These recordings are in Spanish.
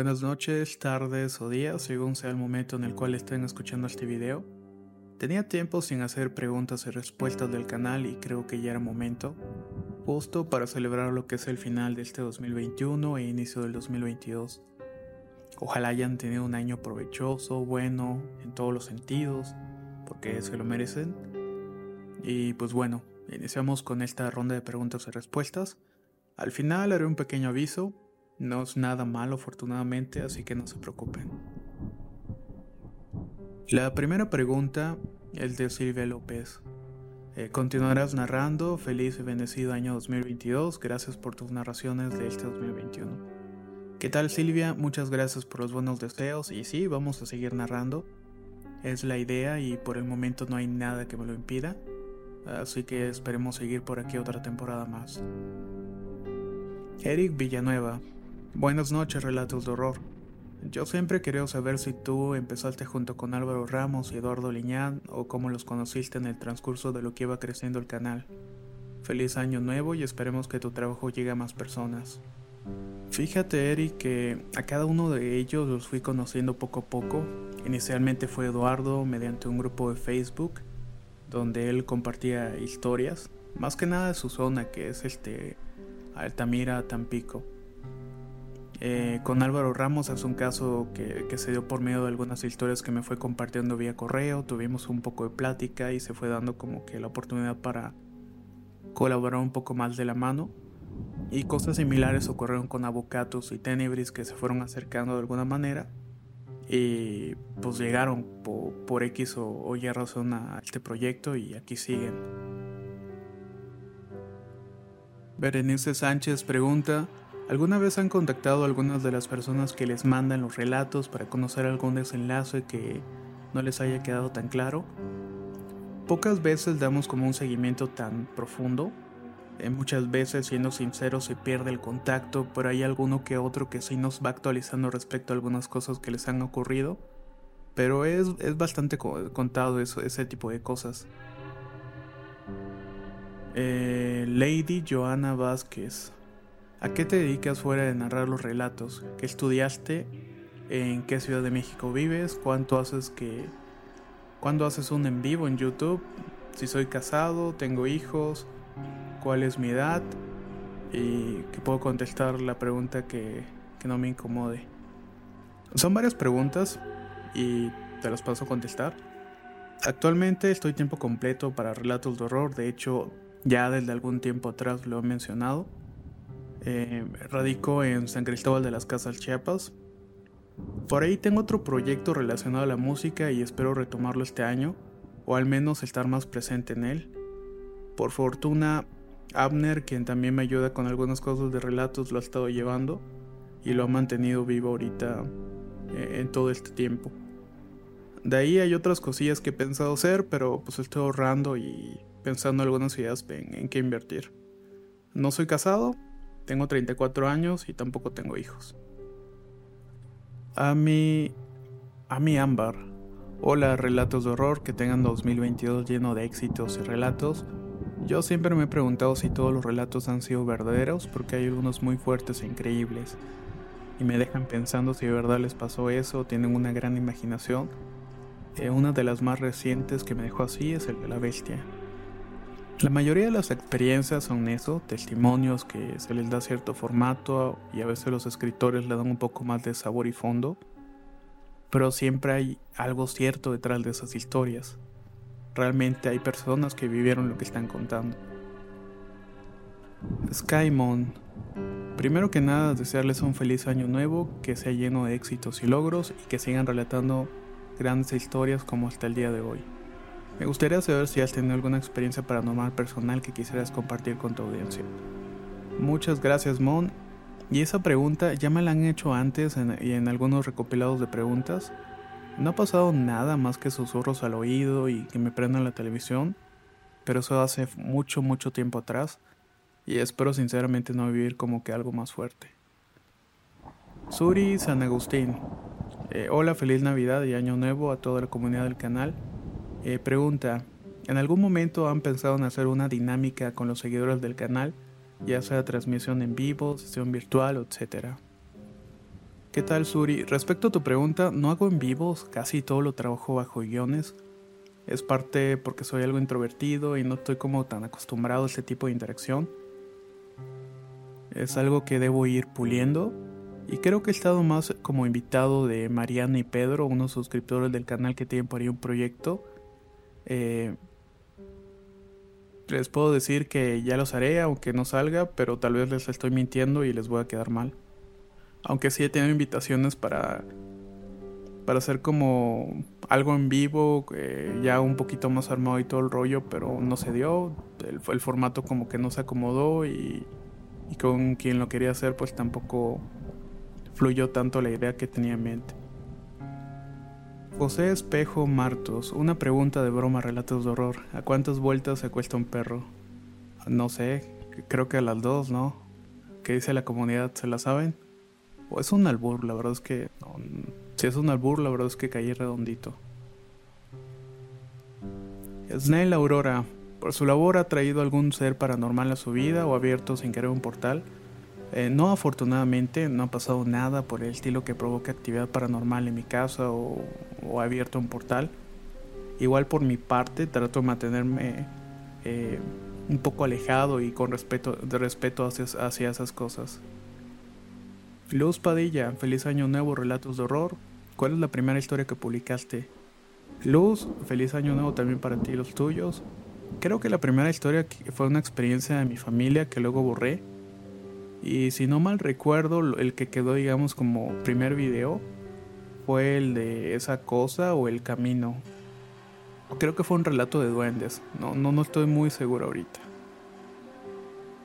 Buenas noches, tardes o días, según sea el momento en el cual estén escuchando este video. Tenía tiempo sin hacer preguntas y respuestas del canal y creo que ya era momento, justo para celebrar lo que es el final de este 2021 e inicio del 2022. Ojalá hayan tenido un año provechoso, bueno, en todos los sentidos, porque se lo merecen. Y pues bueno, iniciamos con esta ronda de preguntas y respuestas. Al final haré un pequeño aviso, no es nada malo afortunadamente, así que no se preocupen. La primera pregunta es de Silvia López. Eh, continuarás narrando, feliz y bendecido año 2022, gracias por tus narraciones de este 2021. ¿Qué tal Silvia? Muchas gracias por los buenos deseos y sí, vamos a seguir narrando. Es la idea y por el momento no hay nada que me lo impida, así que esperemos seguir por aquí otra temporada más. Eric Villanueva, Buenas noches, relatos de horror. Yo siempre quería saber si tú empezaste junto con Álvaro Ramos y Eduardo Liñán o cómo los conociste en el transcurso de lo que iba creciendo el canal. Feliz año nuevo y esperemos que tu trabajo llegue a más personas. Fíjate, Eric, que a cada uno de ellos los fui conociendo poco a poco. Inicialmente fue Eduardo mediante un grupo de Facebook donde él compartía historias, más que nada de su zona que es este Altamira, Tampico. Eh, con Álvaro Ramos es un caso que, se dio por medio de algunas historias que me fue compartiendo vía correo, tuvimos un poco de plática y se fue dando como que la oportunidad para colaborar un poco más de la mano. Y cosas similares ocurrieron con Avocatus y Tenebris que se fueron acercando de alguna manera y pues llegaron por, por X o, o Y razón a este proyecto y aquí siguen. Berenice Sánchez pregunta ¿Alguna vez han contactado algunas de las personas que les mandan los relatos para conocer algún desenlace que no les haya quedado tan claro? Pocas veces damos como un seguimiento tan profundo. Eh, muchas veces, siendo sinceros, se pierde el contacto, pero hay alguno que otro que sí nos va actualizando respecto a algunas cosas que les han ocurrido. Pero es, es bastante contado eso, ese tipo de cosas. Eh, Lady Joana Vázquez. ¿A qué te dedicas fuera de narrar los relatos? ¿Qué estudiaste? ¿En qué ciudad de México vives? ¿Cuánto haces que cuándo haces un en vivo en YouTube? Si soy casado, tengo hijos, cuál es mi edad y que puedo contestar la pregunta que, que no me incomode. Son varias preguntas y te las paso a contestar. Actualmente estoy tiempo completo para relatos de horror, de hecho ya desde algún tiempo atrás lo he mencionado. Eh, radico en San Cristóbal de las Casas Chiapas. Por ahí tengo otro proyecto relacionado a la música y espero retomarlo este año, o al menos estar más presente en él. Por fortuna, Abner, quien también me ayuda con algunas cosas de relatos, lo ha estado llevando y lo ha mantenido vivo ahorita eh, en todo este tiempo. De ahí hay otras cosillas que he pensado hacer, pero pues estoy ahorrando y pensando algunas ideas en, en qué invertir. No soy casado, tengo 34 años y tampoco tengo hijos. A mi... A mi Ámbar. Hola, relatos de horror que tengan 2022 lleno de éxitos y relatos. Yo siempre me he preguntado si todos los relatos han sido verdaderos porque hay algunos muy fuertes e increíbles. Y me dejan pensando si de verdad les pasó eso o tienen una gran imaginación. Eh, una de las más recientes que me dejó así es el de la bestia. La mayoría de las experiencias son eso, testimonios que se les da cierto formato y a veces los escritores le dan un poco más de sabor y fondo. pero siempre hay algo cierto detrás de esas historias. Realmente hay personas que vivieron lo que están contando. Skymon. Primero que nada, desearles un feliz año nuevo, que sea lleno de éxitos y logros y que sigan relatando grandes historias como hasta el día de hoy. Me gustaría saber si has tenido alguna experiencia paranormal personal que quisieras compartir con tu audiencia. Muchas gracias, Mon. Y esa pregunta ya me la han hecho antes y en algunos recopilados de preguntas. No ha pasado nada más que susurros al oído y que me prendan la televisión, pero eso hace mucho, mucho tiempo atrás y espero sinceramente no vivir como que algo más fuerte. Suri San Agustín. Eh, hola, feliz Navidad y Año Nuevo a toda la comunidad del canal. Eh, pregunta, ¿en algún momento han pensado en hacer una dinámica con los seguidores del canal, ya sea transmisión en vivo, sesión virtual, etcétera? ¿Qué tal, Suri? Respecto a tu pregunta, no hago en vivos, casi todo lo trabajo bajo guiones. Es parte porque soy algo introvertido y no estoy como tan acostumbrado a este tipo de interacción. Es algo que debo ir puliendo. Y creo que he estado más como invitado de Mariana y Pedro, unos suscriptores del canal que tienen por ahí un proyecto. Eh, les puedo decir que ya los haré, aunque no salga, pero tal vez les estoy mintiendo y les voy a quedar mal. Aunque sí he tenido invitaciones para, para hacer como algo en vivo, eh, ya un poquito más armado y todo el rollo, pero no se dio. El, formato como que no se acomodó y con quien lo quería hacer pues tampoco fluyó tanto la idea que tenía en mente. José Espejo Martos, una pregunta de broma, relatos de horror. ¿A cuántas vueltas se cuesta un perro? No sé, creo que a las dos, ¿no? ¿Qué dice la comunidad? ¿Se la saben? O es un albur, la verdad es que. si es un albur, la verdad es que caí redondito. Snell Aurora. Por su labor ha traído algún ser paranormal a su vida o abierto sin querer un portal. Eh, no, afortunadamente, no ha pasado nada por el estilo que provoque actividad paranormal en mi casa o, o abierto un portal. Igual por mi parte, trato de mantenerme eh, un poco alejado y con respeto, de respeto hacia, hacia esas cosas. Luz Padilla, feliz año nuevo, relatos de horror. ¿Cuál es la primera historia que publicaste? Luz, feliz año nuevo también para ti y los tuyos. Creo que la primera historia fue una experiencia de mi familia que luego borré. Y si no mal recuerdo, el que quedó, digamos, como primer video fue el de esa cosa o el camino. Creo que fue un relato de duendes. No, no, no estoy muy seguro ahorita.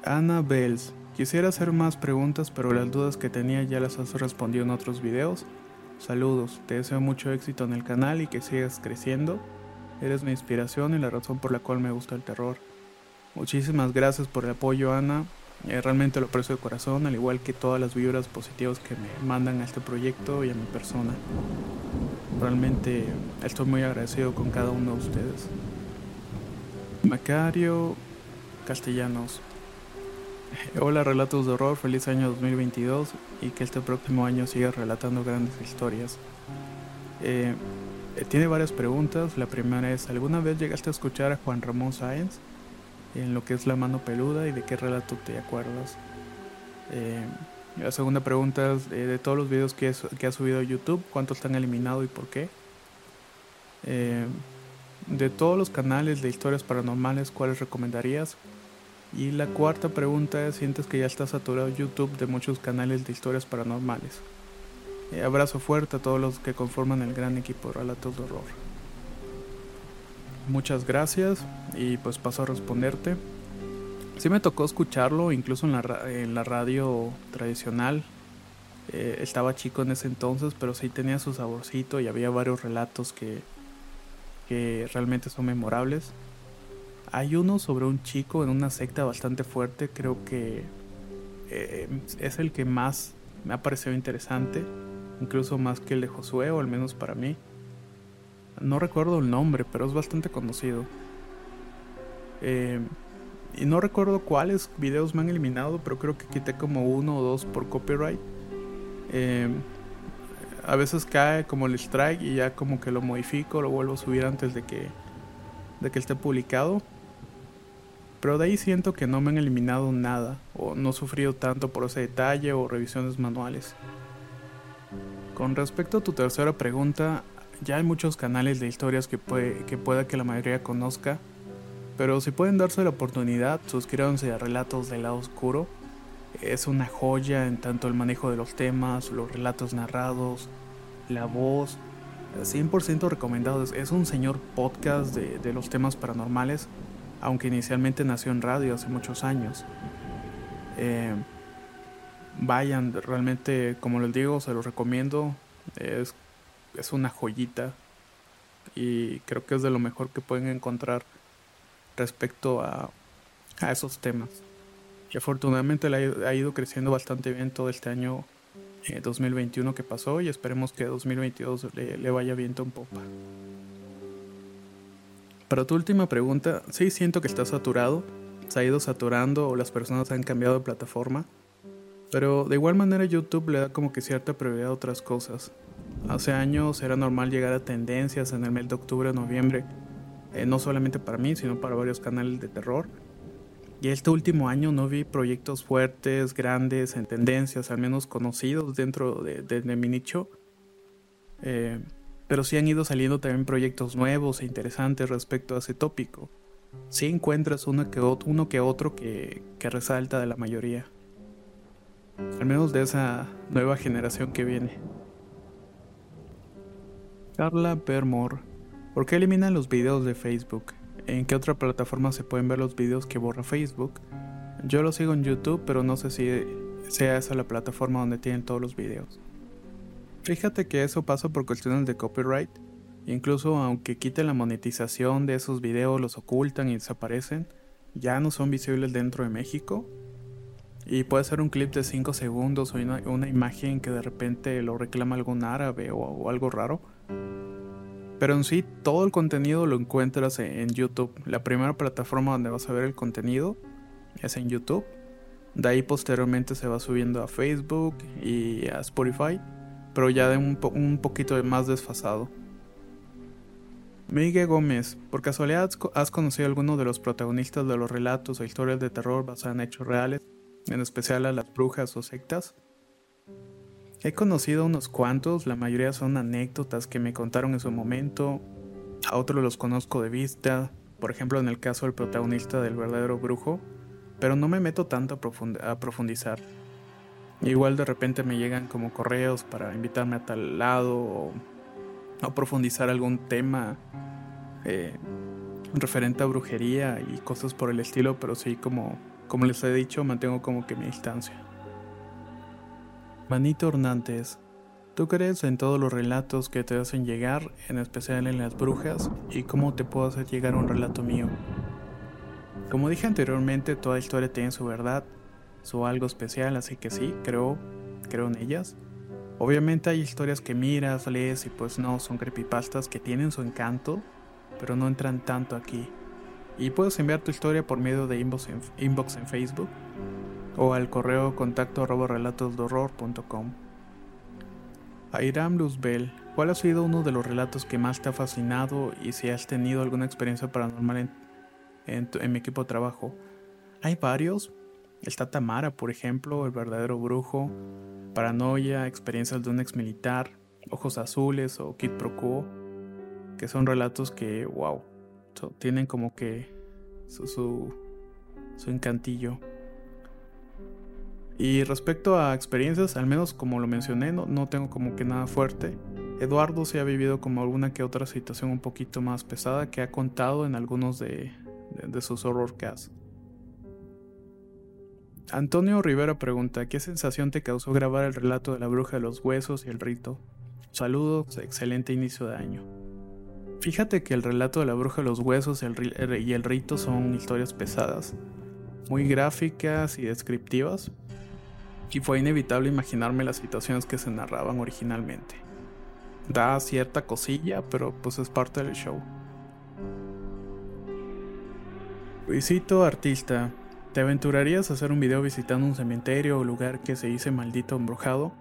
Ana Bells, Quisiera hacer más preguntas, pero las dudas que tenía ya las has respondido en otros videos. Saludos, te deseo mucho éxito en el canal y que sigas creciendo. Eres mi inspiración y la razón por la cual me gusta el terror. Muchísimas gracias por el apoyo, Ana. Eh, realmente lo aprecio de corazón, al igual que todas las vibras positivas que me mandan a este proyecto y a mi persona. Realmente estoy muy agradecido con cada uno de ustedes. Macario Castellanos. Hola relatos de horror, feliz año 2022 y que este próximo año siga relatando grandes historias. Eh, eh, tiene varias preguntas. La primera es, ¿alguna vez llegaste a escuchar a Juan Ramón Sáenz en lo que es La mano peluda y de qué relato te acuerdas? Eh, la segunda pregunta es, de todos los videos que, que ha subido a YouTube, ¿cuántos están eliminados y por qué? de todos los canales de historias paranormales, ¿cuáles recomendarías? Y la cuarta pregunta es, ¿sientes que ya está saturado YouTube de muchos canales de historias paranormales? Eh, abrazo fuerte a todos los que conforman el gran equipo de Relatos de Horror. Muchas gracias y pues paso a responderte. Sí me tocó escucharlo, incluso en la, radio tradicional. Eh, estaba chico en ese entonces, pero sí tenía su saborcito y había varios relatos que, que realmente son memorables. Hay uno sobre un chico en una secta bastante fuerte, creo que eh, es el que más me ha parecido interesante, incluso más que el de Josué, o al menos para mí. No recuerdo el nombre, pero es bastante conocido. Eh, y no recuerdo cuáles videos me han eliminado, pero creo que quité como uno o dos por copyright. Eh, a veces cae como el strike y ya como que lo modifico, lo vuelvo a subir antes de que, de que esté publicado. Pero de ahí siento que no me han eliminado nada o no he sufrido tanto por ese detalle o revisiones manuales. Con respecto a tu tercera pregunta, ya hay muchos canales de historias que, puede, que pueda que la mayoría conozca, pero si pueden darse la oportunidad, suscríbanse a Relatos del Lado Oscuro. Es una joya en tanto el manejo de los temas, los relatos narrados, la voz. 100% recomendado. Es un señor podcast de, de los temas paranormales, aunque inicialmente nació en radio hace muchos años. Eh, vayan, realmente, como les digo, se los recomiendo. Es, es una joyita y creo que es de lo mejor que pueden encontrar respecto a, a esos temas. Y afortunadamente ha ido creciendo bastante bien todo este año 2021 eh, que pasó y esperemos que 2022 le, le vaya viento en popa. Para tu última pregunta, sí siento que está saturado, se ha ido saturando o las personas han cambiado de plataforma, pero de igual manera YouTube le da como que cierta prioridad a otras cosas. Hace años era normal llegar a tendencias en el mes de octubre noviembre, eh, no solamente para mí, sino para varios canales de terror. Y este último año no vi proyectos fuertes, grandes, en tendencias, al menos conocidos dentro de, mi nicho. Eh, pero sí han ido saliendo también proyectos nuevos e interesantes respecto a ese tópico. Sí encuentras uno que, uno que otro que, que resalta de la mayoría. Al menos de esa nueva generación que viene. Carla Bermore. ¿Por qué eliminan los videos de Facebook? ¿En qué otra plataforma se pueden ver los videos que borra Facebook? Yo lo sigo en YouTube, pero no sé si sea esa la plataforma donde tienen todos los videos. Fíjate que eso pasa por cuestiones de copyright. Incluso aunque quiten la monetización de esos videos, los ocultan y desaparecen, ya no son visibles dentro de México. Y puede ser un clip de 5 segundos o una, imagen que de repente lo reclama algún árabe o algo raro pero en sí, todo el contenido lo encuentras en YouTube. La primera plataforma donde vas a ver el contenido es en YouTube. De ahí posteriormente se va subiendo a Facebook y a Spotify, pero ya de un, poquito más desfasado. Miguel Gómez, ¿por casualidad has conocido a alguno de los protagonistas de los relatos o historias de terror basadas en hechos reales, en especial a las brujas o sectas? He conocido unos cuantos, la mayoría son anécdotas que me contaron en su momento, a otros los conozco de vista, por ejemplo en el caso del protagonista del verdadero brujo, pero no me meto tanto a, profundizar. Igual de repente me llegan como correos para invitarme a tal lado o, a profundizar algún tema eh, referente a brujería y cosas por el estilo, pero sí como, como les he dicho mantengo como que mi distancia. Manito Hernández, ¿tú crees en todos los relatos que te hacen llegar, en especial en las brujas, y cómo te puedo hacer llegar un relato mío? Como dije anteriormente, toda historia tiene su verdad, su algo especial, así que sí, creo, creo en ellas. Obviamente hay historias que miras, lees y pues no, son creepypastas que tienen su encanto, pero no entran tanto aquí. Y puedes enviar tu historia por medio de inbox en, inbox en Facebook o al correo contacto. Airam Luzbel, ¿cuál ha sido uno de los relatos que más te ha fascinado y si has tenido alguna experiencia paranormal en, en, mi equipo de trabajo? Hay varios. Está Tamara, por ejemplo, el verdadero brujo, Paranoia, experiencias de un ex militar, Ojos Azules o Kid Pro Quo, que son relatos que, wow, tienen como que su, su encantillo. Y respecto a experiencias, al menos como lo mencioné, no, no tengo como que nada fuerte. Eduardo se ha vivido como alguna que otra situación un poquito más pesada que ha contado en algunos de, de, sus horrorcasts. Antonio Rivera pregunta, ¿qué sensación te causó grabar el relato de la bruja de los huesos y el rito? Saludos, excelente inicio de año. Fíjate que el relato de la bruja de los huesos y el rito son historias pesadas, muy gráficas y descriptivas, y fue inevitable imaginarme las situaciones que se narraban originalmente. Da cierta cosilla, pero pues es parte del show. Luisito Artista, ¿te aventurarías a hacer un video visitando un cementerio o lugar que se dice maldito embrujado?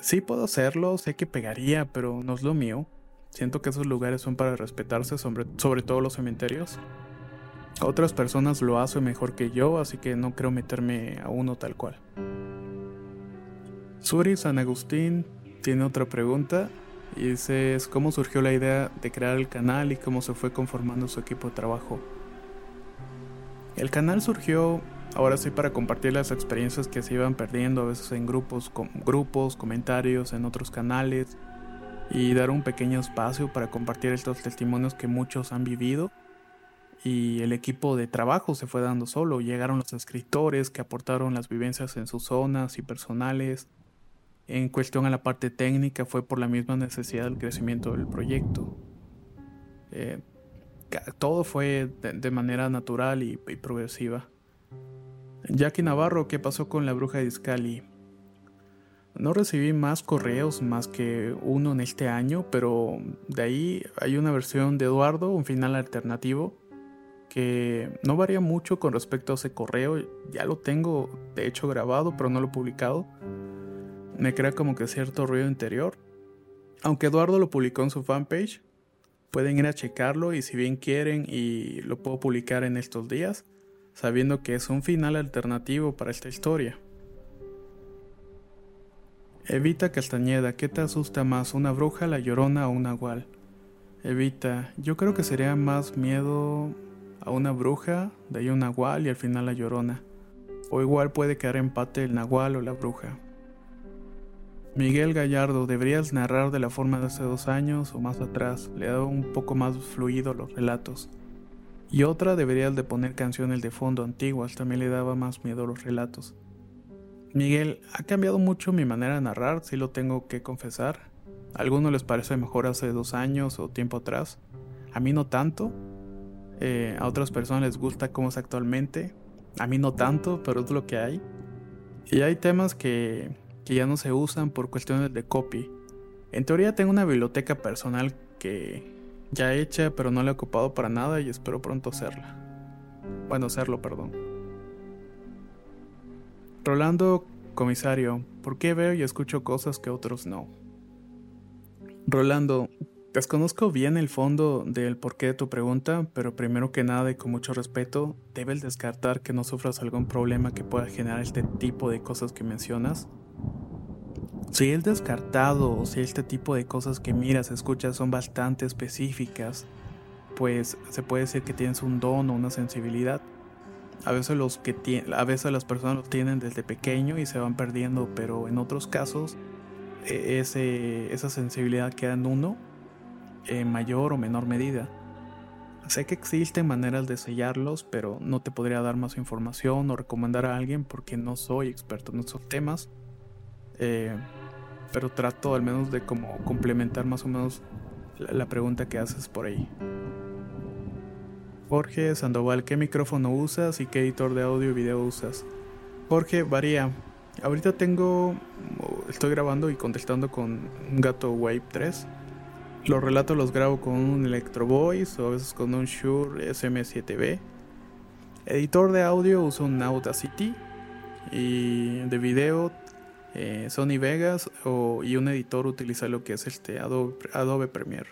Sí puedo hacerlo, sé que pegaría, pero no es lo mío. Siento que esos lugares son para respetarse, sobre, sobre todo los cementerios. Otras personas lo hacen mejor que yo, así que no creo meterme a uno tal cual. Suri San Agustín, tiene otra pregunta y dice cómo surgió la idea de crear el canal y cómo se fue conformando su equipo de trabajo. El canal surgió ahora sí para compartir las experiencias que se iban perdiendo a veces en grupos, grupos, comentarios, en otros canales y dar un pequeño espacio para compartir estos testimonios que muchos han vivido y el equipo de trabajo se fue dando solo. Llegaron los escritores que aportaron las vivencias en sus zonas y personales. En cuestión a la parte técnica fue por la misma necesidad del crecimiento del proyecto. Eh, todo fue de, manera natural y, y, progresiva. Jackie Navarro, ¿qué pasó con la bruja de Iscali? No recibí más correos más que uno en este año, pero de ahí hay una versión de Eduardo, un final alternativo, que no varía mucho con respecto a ese correo. Ya lo tengo de hecho grabado, pero no lo he publicado. Me crea como que cierto ruido interior. Aunque Eduardo lo publicó en su fanpage, pueden ir a checarlo y si bien quieren y lo puedo publicar en estos días, sabiendo que es un final alternativo para esta historia. Evita Castañeda, ¿qué te asusta más, una bruja, la llorona o un nahual? Evita, yo creo que sería más miedo a una bruja, de ahí un nahual y al final la llorona. O igual puede quedar empate el nahual o la bruja. Miguel Gallardo, deberías narrar de la forma de hace dos años o más atrás, le da un poco más fluido los relatos. Y otra deberías de poner canciones de fondo antiguas, también le daba más miedo los relatos. Miguel, ha cambiado mucho mi manera de narrar, si lo tengo que confesar. A algunos les parece mejor hace dos años o tiempo atrás. A mí no tanto, eh, a otras personas les gusta cómo es actualmente. A mí no tanto, pero es lo que hay. Y hay temas que, que ya no se usan por cuestiones de copy. En teoría tengo una biblioteca personal que ya hecha, pero no la he ocupado para nada y espero pronto hacerla. Bueno, hacerlo, perdón. Rolando, comisario, ¿por qué veo y escucho cosas que otros no? Rolando, Desconozco bien el fondo del porqué de tu pregunta, pero primero que nada y con mucho respeto, debes descartar que no sufras algún problema que pueda generar este tipo de cosas que mencionas. Si el descartado o si este tipo de cosas que miras, escuchas son bastante específicas, pues se puede decir que tienes un don o una sensibilidad. A veces, los que a veces las personas lo tienen desde pequeño y se van perdiendo, pero en otros casos e-, ese, esa sensibilidad queda en uno en mayor o menor medida. Sé que existen maneras de sellarlos, pero no te podría dar más información o recomendar a alguien porque no soy experto en estos temas. Eh, pero trato al menos de como complementar más o menos la, pregunta que haces por ahí. Jorge Sandoval, ¿qué micrófono usas y qué editor de audio y video usas? Jorge, varía. Ahorita tengo, estoy grabando y contestando con un gato Wave 3 los relatos los grabo con un Electro Voice o a veces con un Shure SM7B. Editor de audio uso un Audacity y de video eh, Sony Vegas o, y un editor utiliza lo que es este Adobe, Adobe Premiere.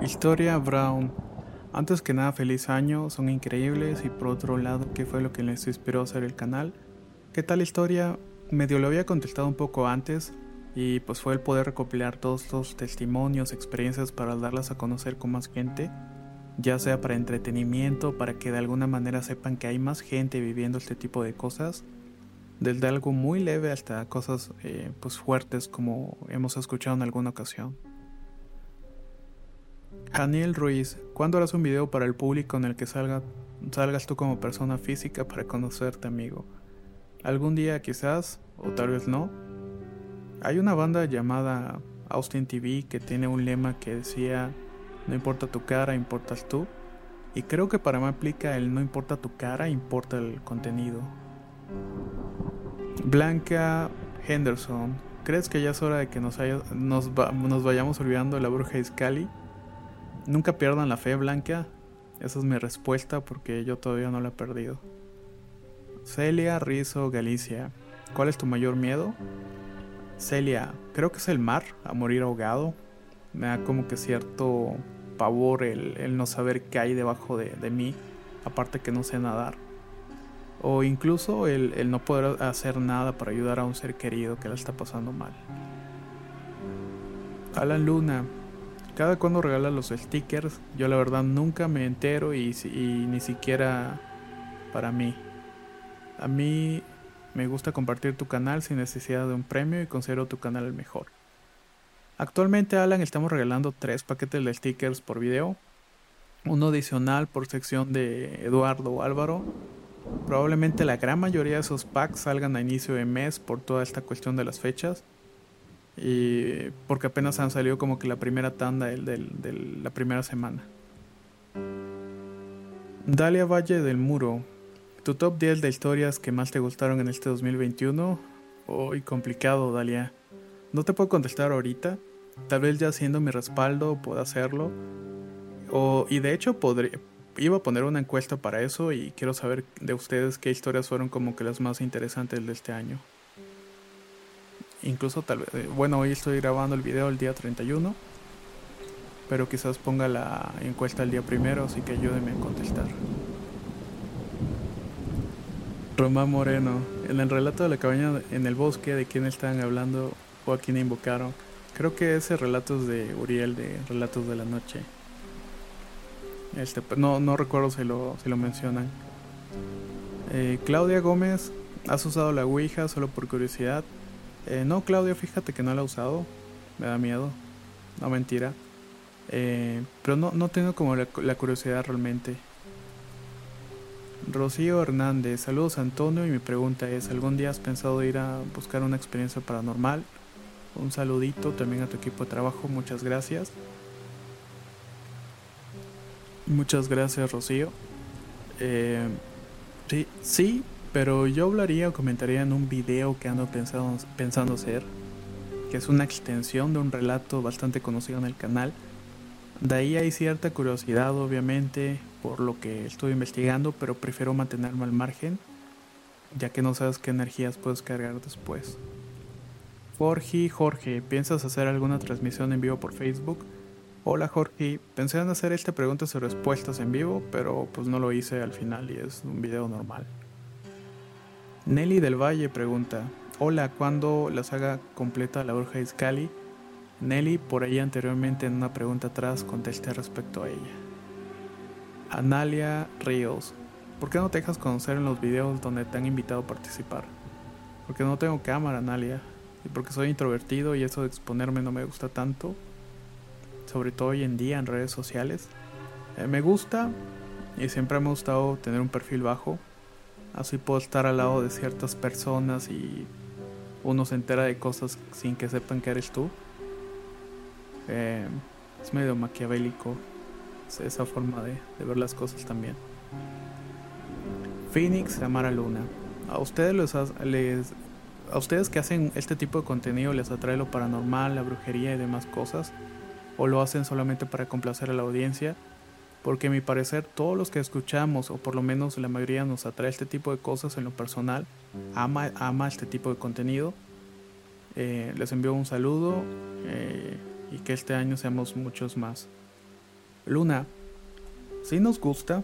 Historia Brown. Antes que nada, feliz año, son increíbles y por otro lado, ¿qué fue lo que les inspiró a hacer el canal? ¿Qué tal historia? Medio lo había contestado un poco antes, y pues fue el poder recopilar todos los testimonios, experiencias para darlas a conocer con más gente, ya sea para entretenimiento, para que de alguna manera sepan que hay más gente viviendo este tipo de cosas, desde algo muy leve hasta cosas eh, pues fuertes como hemos escuchado en alguna ocasión. Daniel Ruiz, ¿cuándo harás un video para el público en el que salga, salgas tú como persona física para conocerte amigo? ¿Algún día quizás, o tal vez no? Hay una banda llamada Austin TV que tiene un lema que decía no importa tu cara, importas tú. Y creo que para mí aplica el no importa tu cara, importa el contenido. Blanca Henderson, ¿crees que ya es hora de que nos, vayamos olvidando de la bruja Iscali? Nunca pierdan la fe, Blanca. Esa es mi respuesta porque yo todavía no la he perdido. Celia Rizo Galicia, ¿cuál es tu mayor miedo? Celia, creo que es el mar, a morir ahogado. Me da como que cierto pavor el, no saber qué hay debajo de, mí, aparte que no sé nadar. O incluso el, el no poder hacer nada para ayudar a un ser querido que la está pasando mal. Alan Luna, cada cuando regala los stickers, yo la verdad nunca me entero y, y, ni siquiera para mí. A mí me gusta compartir tu canal sin necesidad de un premio y considero tu canal el mejor. Actualmente Alan estamos regalando tres paquetes de stickers por video, uno adicional por sección de Eduardo o Álvaro. Probablemente la gran mayoría de esos packs salgan a inicio de mes por toda esta cuestión de las fechas. Y porque apenas han salido como que la primera tanda de, la primera semana. Dalia Valle del Muro. ¿Tu top 10 de historias que más te gustaron en este 2021? Hoy complicado, Dalia. No te puedo contestar ahorita. Tal vez ya siendo mi respaldo pueda hacerlo. O, y de hecho podría, iba a poner una encuesta para eso y quiero saber de ustedes qué historias fueron como que las más interesantes de este año. Incluso tal vez, bueno, hoy estoy grabando el video el día 31, pero quizás ponga la encuesta el día primero, así que ayúdenme a contestar. Román Moreno, en el relato de la cabaña en el bosque, ¿de quién están hablando o a quién invocaron? Creo que ese relato es de Uriel, de Relatos de la Noche. Este, no, no recuerdo si lo, si lo mencionan. Eh, Claudia Gómez, ¿has usado la Ouija solo por curiosidad? Eh, no, Claudia, fíjate que no la he usado. Me da miedo. No, mentira. Eh, pero no, no tengo como la, la, curiosidad realmente. Rocío Hernández, saludos Antonio y mi pregunta es, ¿algún día has pensado ir a buscar una experiencia paranormal? Un saludito también a tu equipo de trabajo, muchas gracias. Muchas gracias, Rocío. Eh, sí, sí, pero yo hablaría o comentaría en un video que ando pensando, pensando hacer, que es una extensión de un relato bastante conocido en el canal. De ahí hay cierta curiosidad, obviamente, por lo que estoy investigando, pero prefiero mantenerme al margen, ya que no sabes qué energías puedes cargar después. Jorge, Jorge, ¿piensas hacer alguna transmisión en vivo por Facebook? Hola Jorge, pensé en hacer esta preguntas y respuestas en vivo, pero pues no lo hice al final y es un video normal. Nelly del Valle pregunta, hola, ¿cuándo la saga completa La Bruja Iscali? Nelly, por ahí anteriormente en una pregunta atrás contesté respecto a ella. Analia Ríos, ¿por qué no te dejas conocer en los videos donde te han invitado a participar? Porque no tengo cámara, Analia, y porque soy introvertido y eso de exponerme no me gusta tanto sobre todo hoy en día en redes sociales. Eh, me gusta y siempre me ha gustado tener un perfil bajo. Así puedo estar al lado de ciertas personas y uno se entera de cosas sin que sepan que eres tú. Eh, es medio maquiavélico esa forma de, ver las cosas también. Phoenix Amara Luna. A ustedes les, a ustedes que hacen este tipo de contenido les atrae lo paranormal, la brujería y demás cosas o lo hacen solamente para complacer a la audiencia, porque a mi parecer todos los que escuchamos, o por lo menos la mayoría nos atrae este tipo de cosas en lo personal, ama, ama este tipo de contenido. Eh, les envío un saludo eh, y que este año seamos muchos más. Luna, si nos gusta.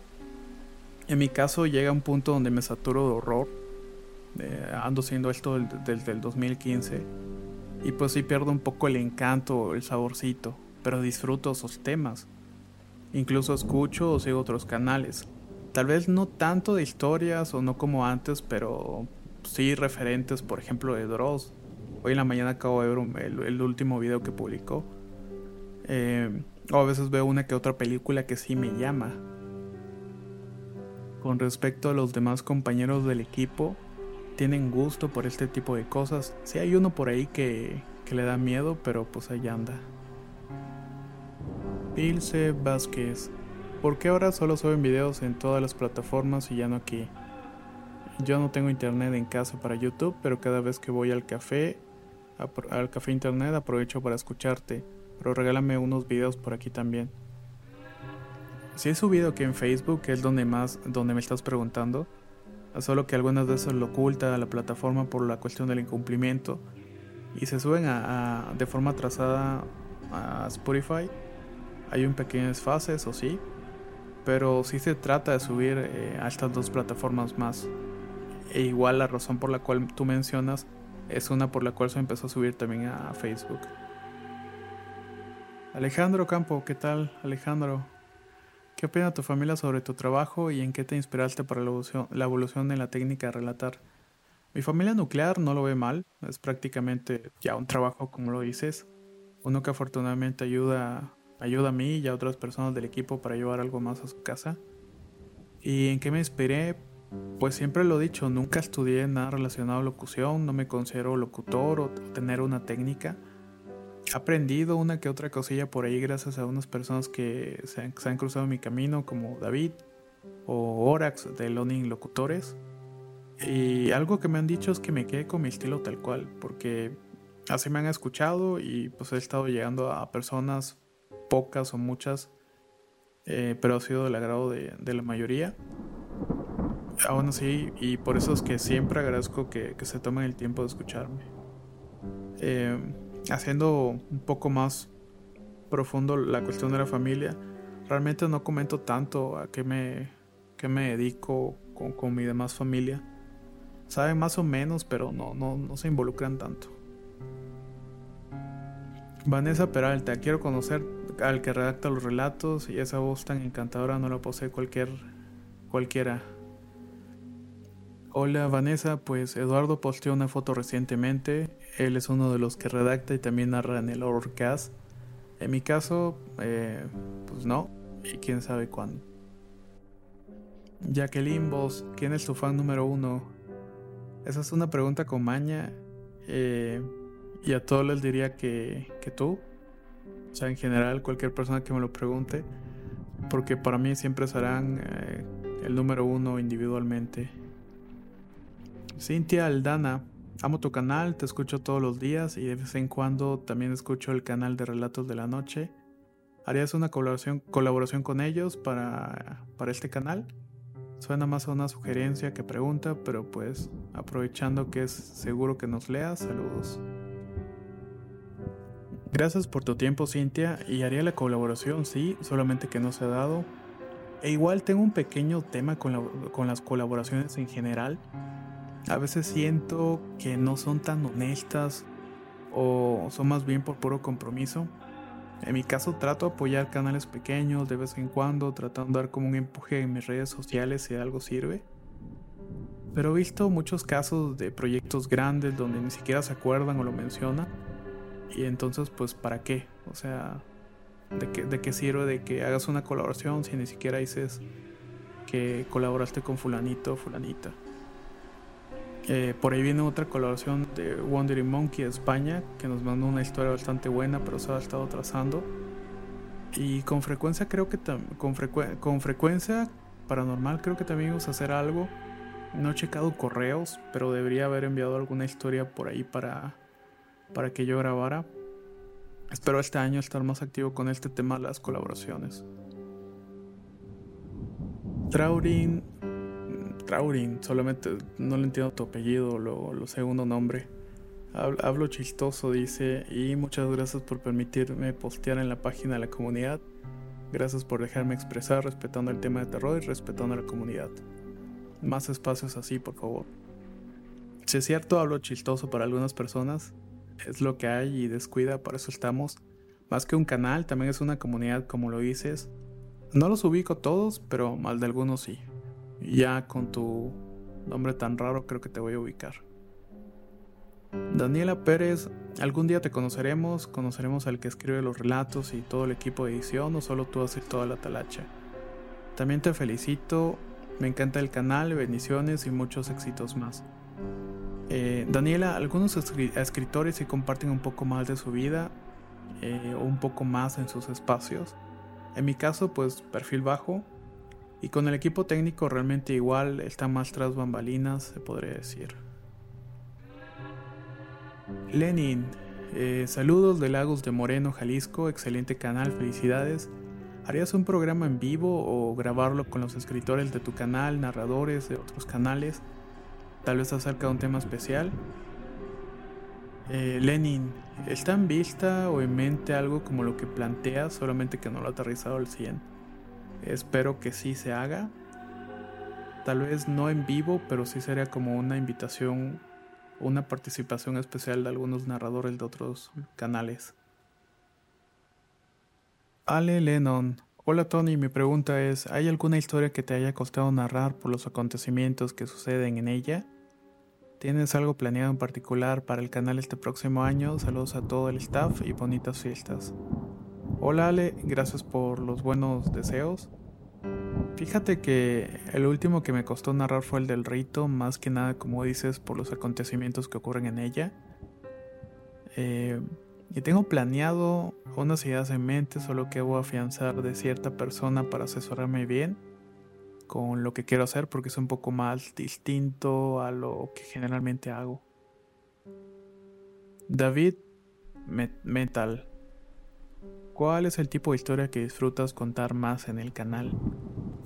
En mi caso llega un punto donde me saturo de horror. Ando haciendo esto desde el 2015. Y pues sí pierdo un poco el encanto, el saborcito pero disfruto esos temas. Incluso escucho o sigo otros canales. Tal vez no tanto de historias o no como antes, pero sí referentes, por ejemplo, de Dross. Hoy en la mañana acabo de ver el, último video que publicó. Eh, o a veces veo una que otra película que sí me llama. Con respecto a los demás compañeros del equipo, tienen gusto por este tipo de cosas. Sí hay uno por ahí que, que le da miedo, pero pues ahí anda. Ilse Vázquez. ¿Por qué ahora solo suben videos en todas las plataformas y ya no aquí? Yo no tengo internet en casa para YouTube, pero cada vez que voy al café, al café internet aprovecho para escucharte, pero regálame unos videos por aquí también. Si he subido aquí en Facebook, que es donde más, donde me estás preguntando, solo que algunas veces lo oculta la plataforma por la cuestión del incumplimiento y se suben a, de forma atrasada a Spotify hay un pequeño desfase, eso sí, pero sí se trata de subir eh, a estas dos plataformas más. E igual la razón por la cual tú mencionas es una por la cual se empezó a subir también a Facebook. Alejandro Campo, ¿qué tal Alejandro? ¿Qué opina tu familia sobre tu trabajo y en qué te inspiraste para la evolución, la evolución en la técnica de relatar? Mi familia nuclear no lo ve mal, es prácticamente ya un trabajo como lo dices, uno que afortunadamente ayuda, ayuda a mí y a otras personas del equipo para llevar algo más a su casa. ¿Y en qué me inspiré? Pues siempre lo he dicho, nunca estudié nada relacionado a locución, no me considero locutor o tener una técnica. Aprendido una que otra cosilla por ahí gracias a unas personas que se han, cruzado en mi camino, como David o Orax de Loning Locutores. Y algo que me han dicho es que me quede con mi estilo tal cual, porque así me han escuchado y pues he estado llegando a personas, pocas o muchas, eh, pero ha sido del agrado de, la mayoría. Aún así, y por eso es que siempre agradezco que, se tomen el tiempo de escucharme. Eh, haciendo un poco más profundo la cuestión de la familia, realmente no comento tanto a qué me, qué me dedico con, con mi demás familia. Saben más o menos, pero no, no, no se involucran tanto. Vanessa Peralta, quiero conocer al que redacta los relatos y esa voz tan encantadora no la posee cualquier cualquiera. Hola Vanessa, pues Eduardo posteó una foto recientemente. Él es uno de los que redacta y también narra en el Horrorcast. En mi caso, eh, pues no, y quién sabe cuándo. Jacqueline Vos, ¿quién es tu fan número uno? Esa es una pregunta con maña. Eh, y a todos les diría que, que tú. O sea, en general, cualquier persona que me lo pregunte. Porque para mí siempre serán eh, el número uno individualmente. Cintia Aldana, amo tu canal, te escucho todos los días y de vez en cuando también escucho el canal de Relatos de la Noche. ¿Harías una colaboración, colaboración con ellos para, para este canal? Suena más a una sugerencia que pregunta, pero pues aprovechando que es seguro que nos leas, saludos. Gracias por tu tiempo, Cintia, y haría la colaboración, sí, solamente que no se ha dado. E igual tengo un pequeño tema con, con las colaboraciones en general a veces siento que no son tan honestas o son más bien por puro compromiso. En mi caso trato de apoyar canales pequeños de vez en cuando, tratando de dar como un empuje en mis redes sociales si algo sirve. Pero he visto muchos casos de proyectos grandes donde ni siquiera se acuerdan o lo mencionan. Y entonces, pues, ¿para qué? O sea, ¿de qué, de qué sirve de que hagas una colaboración si ni siquiera dices que colaboraste con fulanito o fulanita? Eh, por ahí viene otra colaboración de Wandering Monkey de España, que nos mandó una historia bastante buena, pero se ha estado trazando. Y con frecuencia creo que con, con frecuencia paranormal creo que también vamos a hacer algo. No he checado correos, pero debería haber enviado alguna historia por ahí para, para que yo grabara. Espero este año estar más activo con este tema de las colaboraciones. Traurin Traurin, solamente no le entiendo tu apellido, lo, lo segundo nombre. Hablo, chistoso, dice, y muchas gracias por permitirme postear en la página de la comunidad. Gracias por dejarme expresar respetando el tema de terror y respetando a la comunidad. Más espacios así, por favor. Si es cierto, hablo chistoso para algunas personas, es lo que hay y descuida, para eso estamos. Más que un canal, también es una comunidad, como lo dices. No los ubico todos, pero mal de algunos sí. Ya con tu nombre tan raro creo que te voy a ubicar. Daniela Pérez, algún día te conoceremos, conoceremos al que escribe los relatos y todo el equipo de edición o solo tú haces toda la talacha. También te felicito, me encanta el canal, bendiciones y muchos éxitos más. Eh, Daniela, algunos escritores se comparten un poco más de su vida eh, o un poco más en sus espacios. En mi caso, pues perfil bajo, y con el equipo técnico realmente igual, está más tras bambalinas, se podría decir. Lenin, eh, saludos de Lagos de Moreno, Jalisco, excelente canal, felicidades. ¿Harías un programa en vivo o grabarlo con los escritores de tu canal, narradores de otros canales? Tal vez acerca de un tema especial. Eh, Lenin, ¿está en vista o en mente algo como lo que planteas, solamente que no lo ha aterrizado al 100? Espero que sí se haga. tal vez no en vivo, pero sí sería como una invitación, una participación especial de algunos narradores de otros canales. Ale Lennon. Hola Tony, mi pregunta es, ¿hay alguna historia que te haya costado narrar por los acontecimientos que suceden en ella? ¿Tienes algo planeado en particular para el canal este próximo año? Saludos a todo el staff y bonitas fiestas. Hola Ale, gracias por los buenos deseos. Fíjate que el último que me costó narrar fue el del rito, más que nada como dices por los acontecimientos que ocurren en ella. Eh, y tengo planeado unas ideas en mente, solo que voy a afianzar de cierta persona para asesorarme bien con lo que quiero hacer porque es un poco más distinto a lo que generalmente hago. David Metal. ¿Cuál es el tipo de historia que disfrutas contar más en el canal?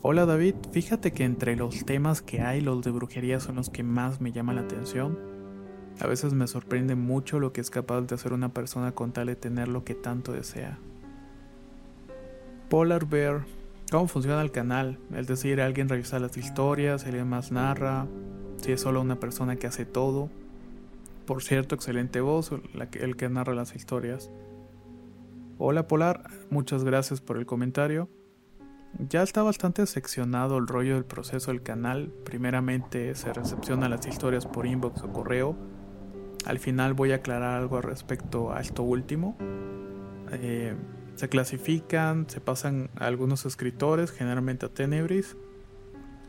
Hola David, fíjate que entre los temas que hay, los de brujería son los que más me llaman la atención. A veces me sorprende mucho lo que es capaz de hacer una persona con tal de tener lo que tanto desea. Polar Bear cómo funciona el canal, es decir, alguien revisa las historias, alguien más narra, si es solo una persona que hace todo. Por cierto, excelente voz, el que narra las historias. Hola Polar, muchas gracias por el comentario. Ya está bastante seccionado el rollo del proceso del canal. Primeramente se recepciona las historias por inbox o correo. Al final voy a aclarar algo respecto a esto último. Eh, se clasifican, se pasan a algunos escritores, generalmente a Tenebris.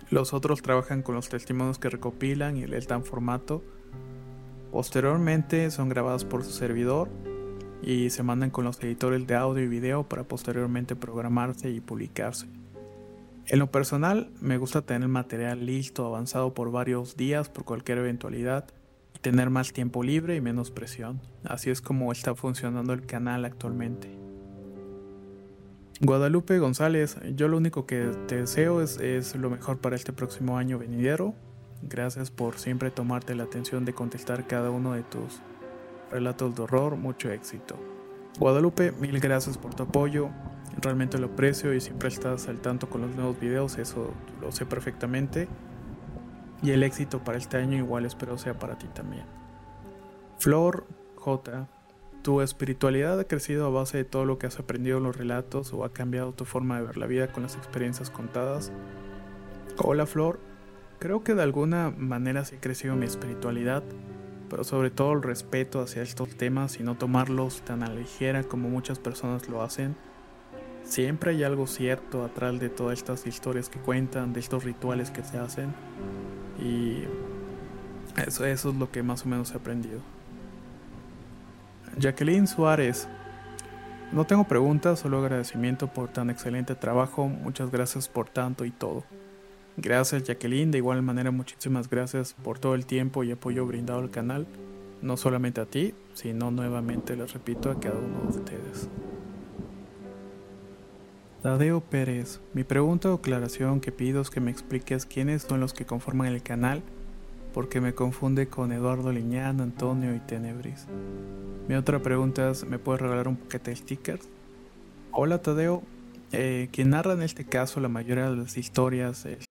Los otros trabajan con los testimonios que recopilan y les dan formato. Posteriormente son grabados por su servidor y se mandan con los editores de audio y video para posteriormente programarse y publicarse. En lo personal, me gusta tener material listo, avanzado por varios días por cualquier eventualidad, y tener más tiempo libre y menos presión. Así es como está funcionando el canal actualmente. Guadalupe González, yo lo único que te deseo es, lo mejor para este próximo año venidero. Gracias por siempre tomarte la atención de contestar cada uno de tus relatos de horror. Mucho éxito. Guadalupe, mil gracias por tu apoyo. Realmente lo aprecio y siempre estás al tanto con los nuevos videos, eso lo sé perfectamente. Y el éxito para este año igual espero sea para ti también. Flor J. ¿Tu espiritualidad ha crecido a base de todo lo que has aprendido en los relatos o ha cambiado tu forma de ver la vida con las experiencias contadas? Hola Flor, creo que de alguna manera sí ha crecido mi espiritualidad, pero sobre todo el respeto hacia estos temas y no tomarlos tan a ligera como muchas personas lo hacen. Siempre hay algo cierto atrás de todas estas historias que cuentan, de estos rituales que se hacen y eso, eso es lo que más o menos he aprendido. Jacqueline Suárez. No tengo preguntas, solo agradecimiento por tan excelente trabajo. Muchas gracias por tanto y todo. Gracias Jacqueline, de igual manera muchísimas gracias por todo el tiempo y apoyo brindado al canal. No solamente a ti, sino nuevamente les repito a cada uno de ustedes. Tadeo Pérez, mi pregunta o aclaración que pido es que me expliques quiénes son los que conforman el canal, porque me confunde con Eduardo Liñán, Antonio y Tenebris. Mi otra pregunta es, ¿me puedes regalar un paquete de stickers? Hola Tadeo, eh, quien narra en este caso la mayoría de las historias es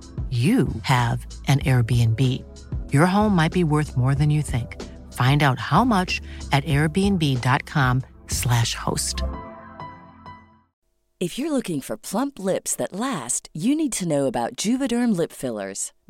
you have an Airbnb. Your home might be worth more than you think. Find out how much at airbnb.com/slash host. If you're looking for plump lips that last, you need to know about Juvederm lip fillers.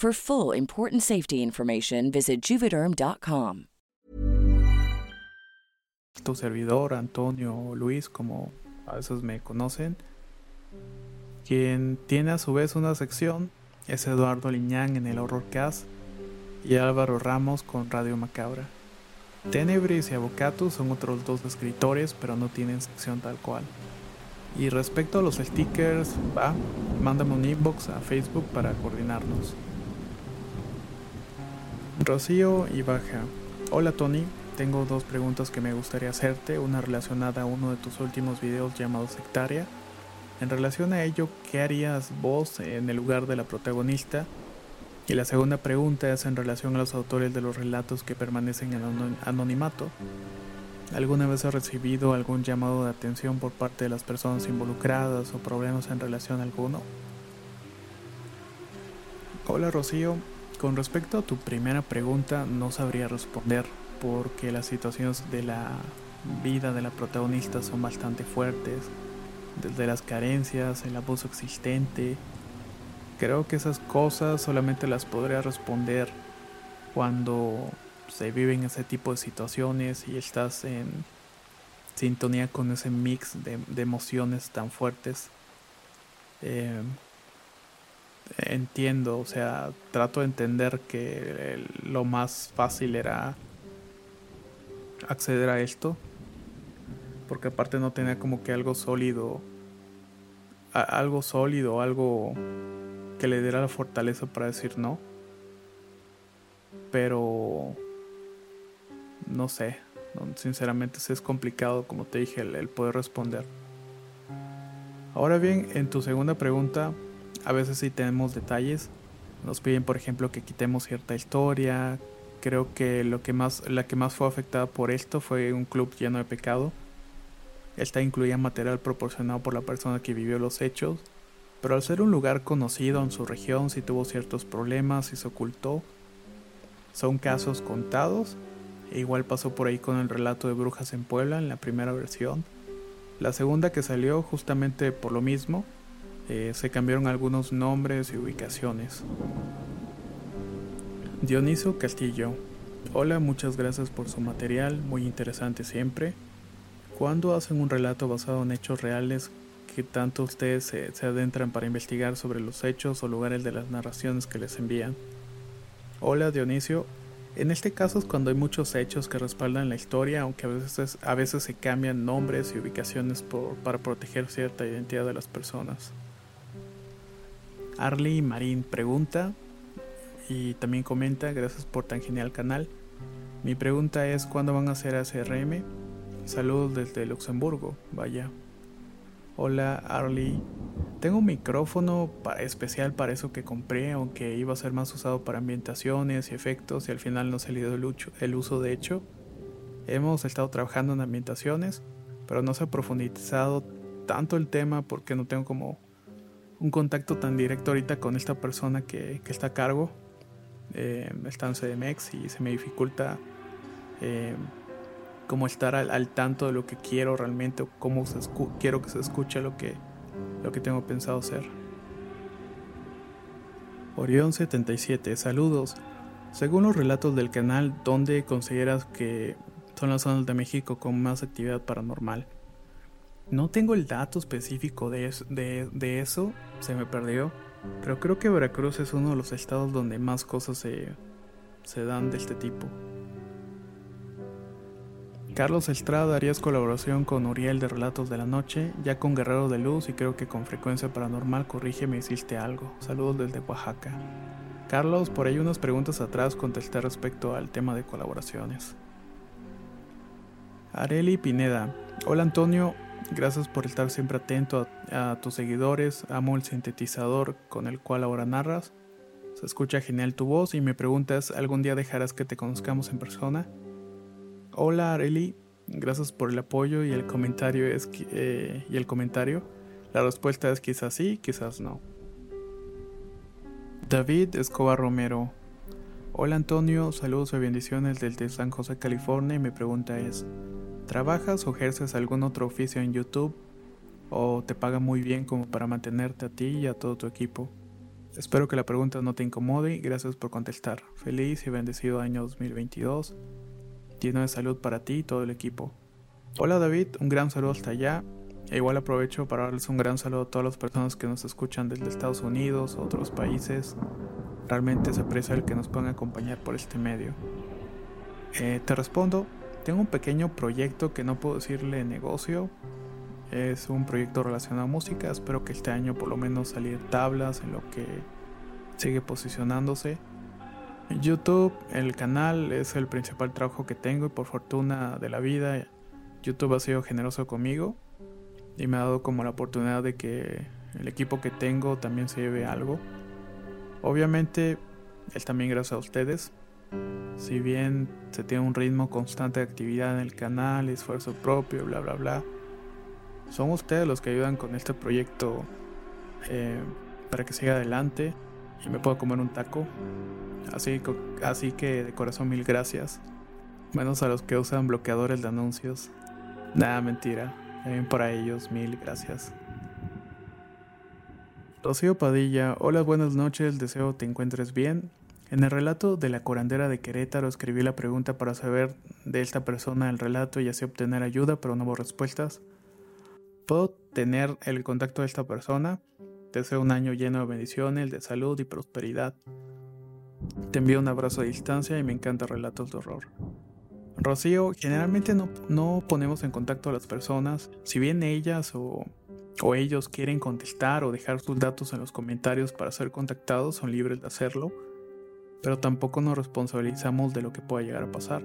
For full important safety information, visit juvederm.com. Tu servidor, Antonio Luis, como a veces me conocen, quien tiene a su vez una sección es Eduardo Liñán en el Horrorcast y Álvaro Ramos con Radio Macabra. Tenebris y Avocatus son otros dos escritores, pero no tienen sección tal cual. Y respecto a los stickers, va, mándame un inbox a Facebook para coordinarnos. Rocío y Baja. Hola Tony, tengo dos preguntas que me gustaría hacerte, una relacionada a uno de tus últimos videos llamado Sectaria. En relación a ello, ¿qué harías vos en el lugar de la protagonista? Y la segunda pregunta es en relación a los autores de los relatos que permanecen en anonimato. ¿Alguna vez has recibido algún llamado de atención por parte de las personas involucradas o problemas en relación a alguno? Hola Rocío, con respecto a tu primera pregunta no sabría responder porque las situaciones de la vida de la protagonista son bastante fuertes, desde las carencias, el abuso existente. Creo que esas cosas solamente las podría responder cuando se viven ese tipo de situaciones y estás en sintonía con ese mix de, emociones tan fuertes. Eh, entiendo, o sea, trato de entender que lo más fácil era acceder a esto, porque aparte no tenía como que algo sólido, algo sólido, algo que le diera la fortaleza para decir no. Pero no sé, sinceramente es complicado, como te dije, el poder responder. Ahora bien, en tu segunda pregunta, a veces sí tenemos detalles. Nos piden, por ejemplo, que quitemos cierta historia, Creo que lo que más, la que más fue afectada por esto fue un club lleno de pecado. Esta incluía material proporcionado por la persona que vivió los hechos, pero al ser un lugar conocido en su región sí tuvo ciertos problemas y se ocultó. Son casos contados, e igual pasó por ahí con el relato de Brujas en Puebla en la primera versión. La segunda que salió justamente por lo mismo, eh, se cambiaron algunos nombres y ubicaciones. Dioniso Castillo. Hola, muchas gracias por su material, muy interesante siempre. ¿Cuándo hacen un relato basado en hechos reales que tanto ustedes se, adentran para investigar sobre los hechos o lugares de las narraciones que les envían? Hola Dionisio, en este caso es cuando hay muchos hechos que respaldan la historia, aunque a veces, a veces se cambian nombres y ubicaciones para proteger cierta identidad de las personas. Arlie Marín pregunta, y también comenta, gracias por tan genial canal. Mi pregunta es, ¿cuándo van a hacer ACRM? Saludos desde Luxemburgo, vaya. Hola Arlie, tengo un micrófono especial para eso que compré, aunque iba a ser más usado para ambientaciones y efectos y al final no ha salido el, el uso de hecho. Hemos estado trabajando en ambientaciones, pero no se ha profundizado tanto el tema porque no tengo como un contacto tan directo ahorita con esta persona que, que está a cargo eh, está en CDMX y se me dificulta eh, como estar al, tanto de lo que quiero realmente o cómo quiero que se escuche lo que, lo que tengo pensado hacer. Orión 77, saludos. Según los relatos del canal, ¿dónde consideras que son las zonas de México con más actividad paranormal? No tengo el dato específico de, de, de eso, se me perdió Pero creo que Veracruz es uno de los estados donde más cosas se, se dan de este tipo. Carlos Estrada harías colaboración con Uriel de Relatos de la Noche, ya con Guerrero de Luz y creo que con Frecuencia Paranormal corrígeme hiciste algo. Saludos desde Oaxaca. Carlos, por ahí unas preguntas atrás contesté respecto al tema de colaboraciones. Areli Pineda. Hola Antonio, gracias por estar siempre atento a, tus seguidores. Amo el sintetizador con el cual ahora narras. Se escucha genial tu voz y me preguntas, ¿algún día dejarás que te conozcamos en persona? Hola Areli, gracias por el apoyo y el comentario es eh, y el comentario. La respuesta es quizás sí, quizás no. David Escobar Romero. Hola Antonio, saludos y bendiciones desde San José, California. Y mi pregunta es, ¿trabajas o ejerces algún otro oficio en YouTube? ¿O te paga muy bien como para mantenerte a ti y a todo tu equipo? Espero que la pregunta no te incomode y gracias por contestar. Feliz y bendecido año 2022 lleno de salud para ti y todo el equipo. Hola David, un gran saludo hasta allá. E igual aprovecho para darles un gran saludo a todas las personas que nos escuchan desde Estados Unidos, otros países. Realmente se aprecia el que nos puedan acompañar por este medio. Eh, te respondo, tengo un pequeño proyecto que no puedo decirle negocio. Es un proyecto relacionado a música. Espero que este año por lo menos salir tablas en lo que sigue posicionándose. YouTube, el canal es el principal trabajo que tengo y por fortuna de la vida, YouTube ha sido generoso conmigo y me ha dado como la oportunidad de que el equipo que tengo también se lleve algo. Obviamente es también gracias a ustedes. Si bien se tiene un ritmo constante de actividad en el canal, esfuerzo propio, bla, bla, bla, son ustedes los que ayudan con este proyecto eh, para que siga adelante y me puedo comer un taco. Así, así que de corazón mil gracias. Menos a los que usan bloqueadores de anuncios. Nada, mentira. También para ellos, mil gracias. Rocío Padilla, hola, buenas noches, deseo te encuentres bien. En el relato de la curandera de Querétaro escribí la pregunta para saber de esta persona el relato y así obtener ayuda, pero no hubo respuestas. ¿Puedo tener el contacto de esta persona? Deseo un año lleno de bendiciones, de salud y prosperidad. Te envío un abrazo a distancia y me encanta relatos de horror. Rocío, generalmente no, no ponemos en contacto a las personas. Si bien ellas o, o ellos quieren contestar o dejar sus datos en los comentarios para ser contactados, son libres de hacerlo. Pero tampoco nos responsabilizamos de lo que pueda llegar a pasar.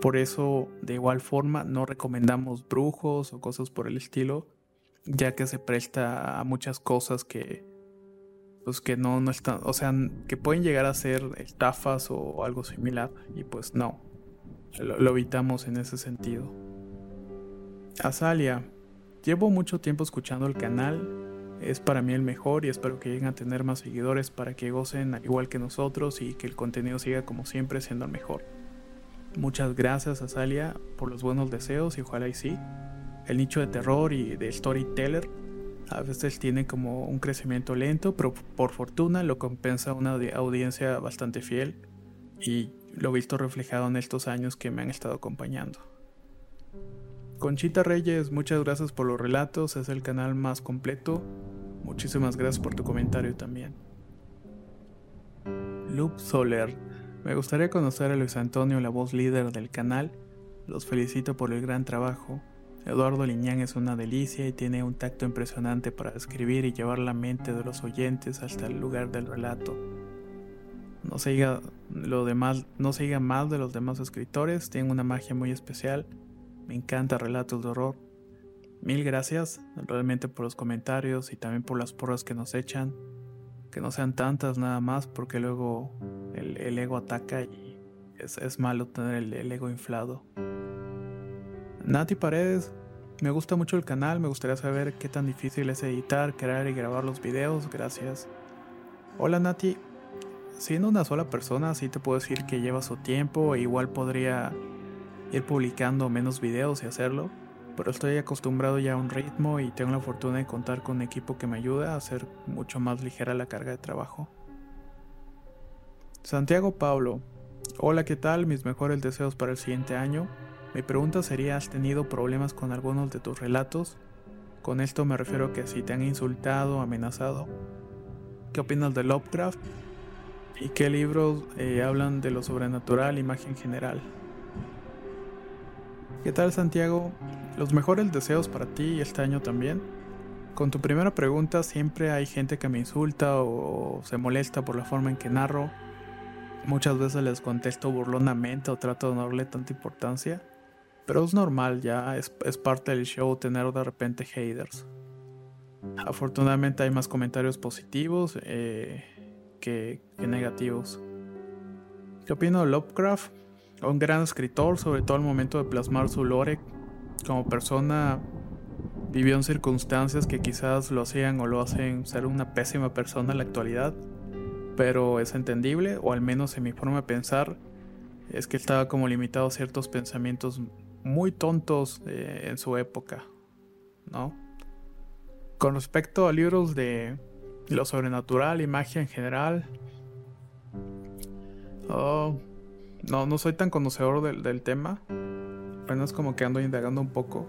Por eso, de igual forma, no recomendamos brujos o cosas por el estilo, ya que se presta a muchas cosas que pues que no, no están, o sea, que pueden llegar a ser estafas o algo similar y pues no, lo, evitamos en ese sentido. Azalia, llevo mucho tiempo escuchando el canal, es para mí el mejor y espero que lleguen a tener más seguidores para que gocen al igual que nosotros y que el contenido siga como siempre siendo el mejor. Muchas gracias Azalia por los buenos deseos y ojalá y sí. El nicho de terror y de storyteller a veces tiene como un crecimiento lento, pero por fortuna lo compensa una audiencia bastante fiel y lo he visto reflejado en estos años que me han estado acompañando. Conchita Reyes, muchas gracias por los relatos, es el canal más completo. Muchísimas gracias por tu comentario también. Loop Soler, me gustaría conocer a Luis Antonio, la voz líder del canal. Los felicito por el gran trabajo. Eduardo Liñán es una delicia y tiene un tacto impresionante para describir y llevar la mente de los oyentes hasta el lugar del relato. No se diga, lo demás, no se más de los demás escritores, tiene una magia muy especial. Me encanta relatos de horror. Mil gracias realmente por los comentarios y también por las porras que nos echan. Que no sean tantas nada más porque luego el, ego ataca y es, malo tener el ego inflado. Nati Paredes, me gusta mucho el canal, me gustaría saber qué tan difícil es editar, crear y grabar los videos, gracias. Hola Nati, siendo una sola persona, sí te puedo decir que lleva su tiempo igual podría ir publicando menos videos y hacerlo, pero estoy acostumbrado ya a un ritmo y tengo la fortuna de contar con un equipo que me ayuda a hacer mucho más ligera la carga de trabajo. Santiago Pablo, hola, ¿qué tal? Mis mejores deseos para el siguiente año. Mi pregunta sería, ¿has tenido problemas con algunos de tus relatos? Con esto me refiero a que si te han insultado amenazado. ¿Qué opinas de Lovecraft? ¿Y qué libros eh, hablan de lo sobrenatural y magia en general? ¿Qué tal Santiago? Los mejores deseos para ti este año también. Con tu primera pregunta siempre hay gente que me insulta o se molesta por la forma en que narro. Muchas veces les contesto burlonamente o trato de no darle tanta importancia. Pero es normal ya, es, parte del show tener de repente haters. Afortunadamente hay más comentarios positivos eh, que, que, negativos. ¿Qué opino de Lovecraft? Un gran escritor, sobre todo al momento de plasmar su lore. Como persona vivió en circunstancias que quizás lo hacían o lo hacen ser una pésima persona en la actualidad. Pero es entendible, o al menos en mi forma de pensar, es que estaba como limitado a ciertos pensamientos muy tontos eh, en su época, ¿no? Con respecto a libros de lo sobrenatural y magia en general, oh, no, no soy tan conocedor del, del tema, apenas como que ando indagando un poco.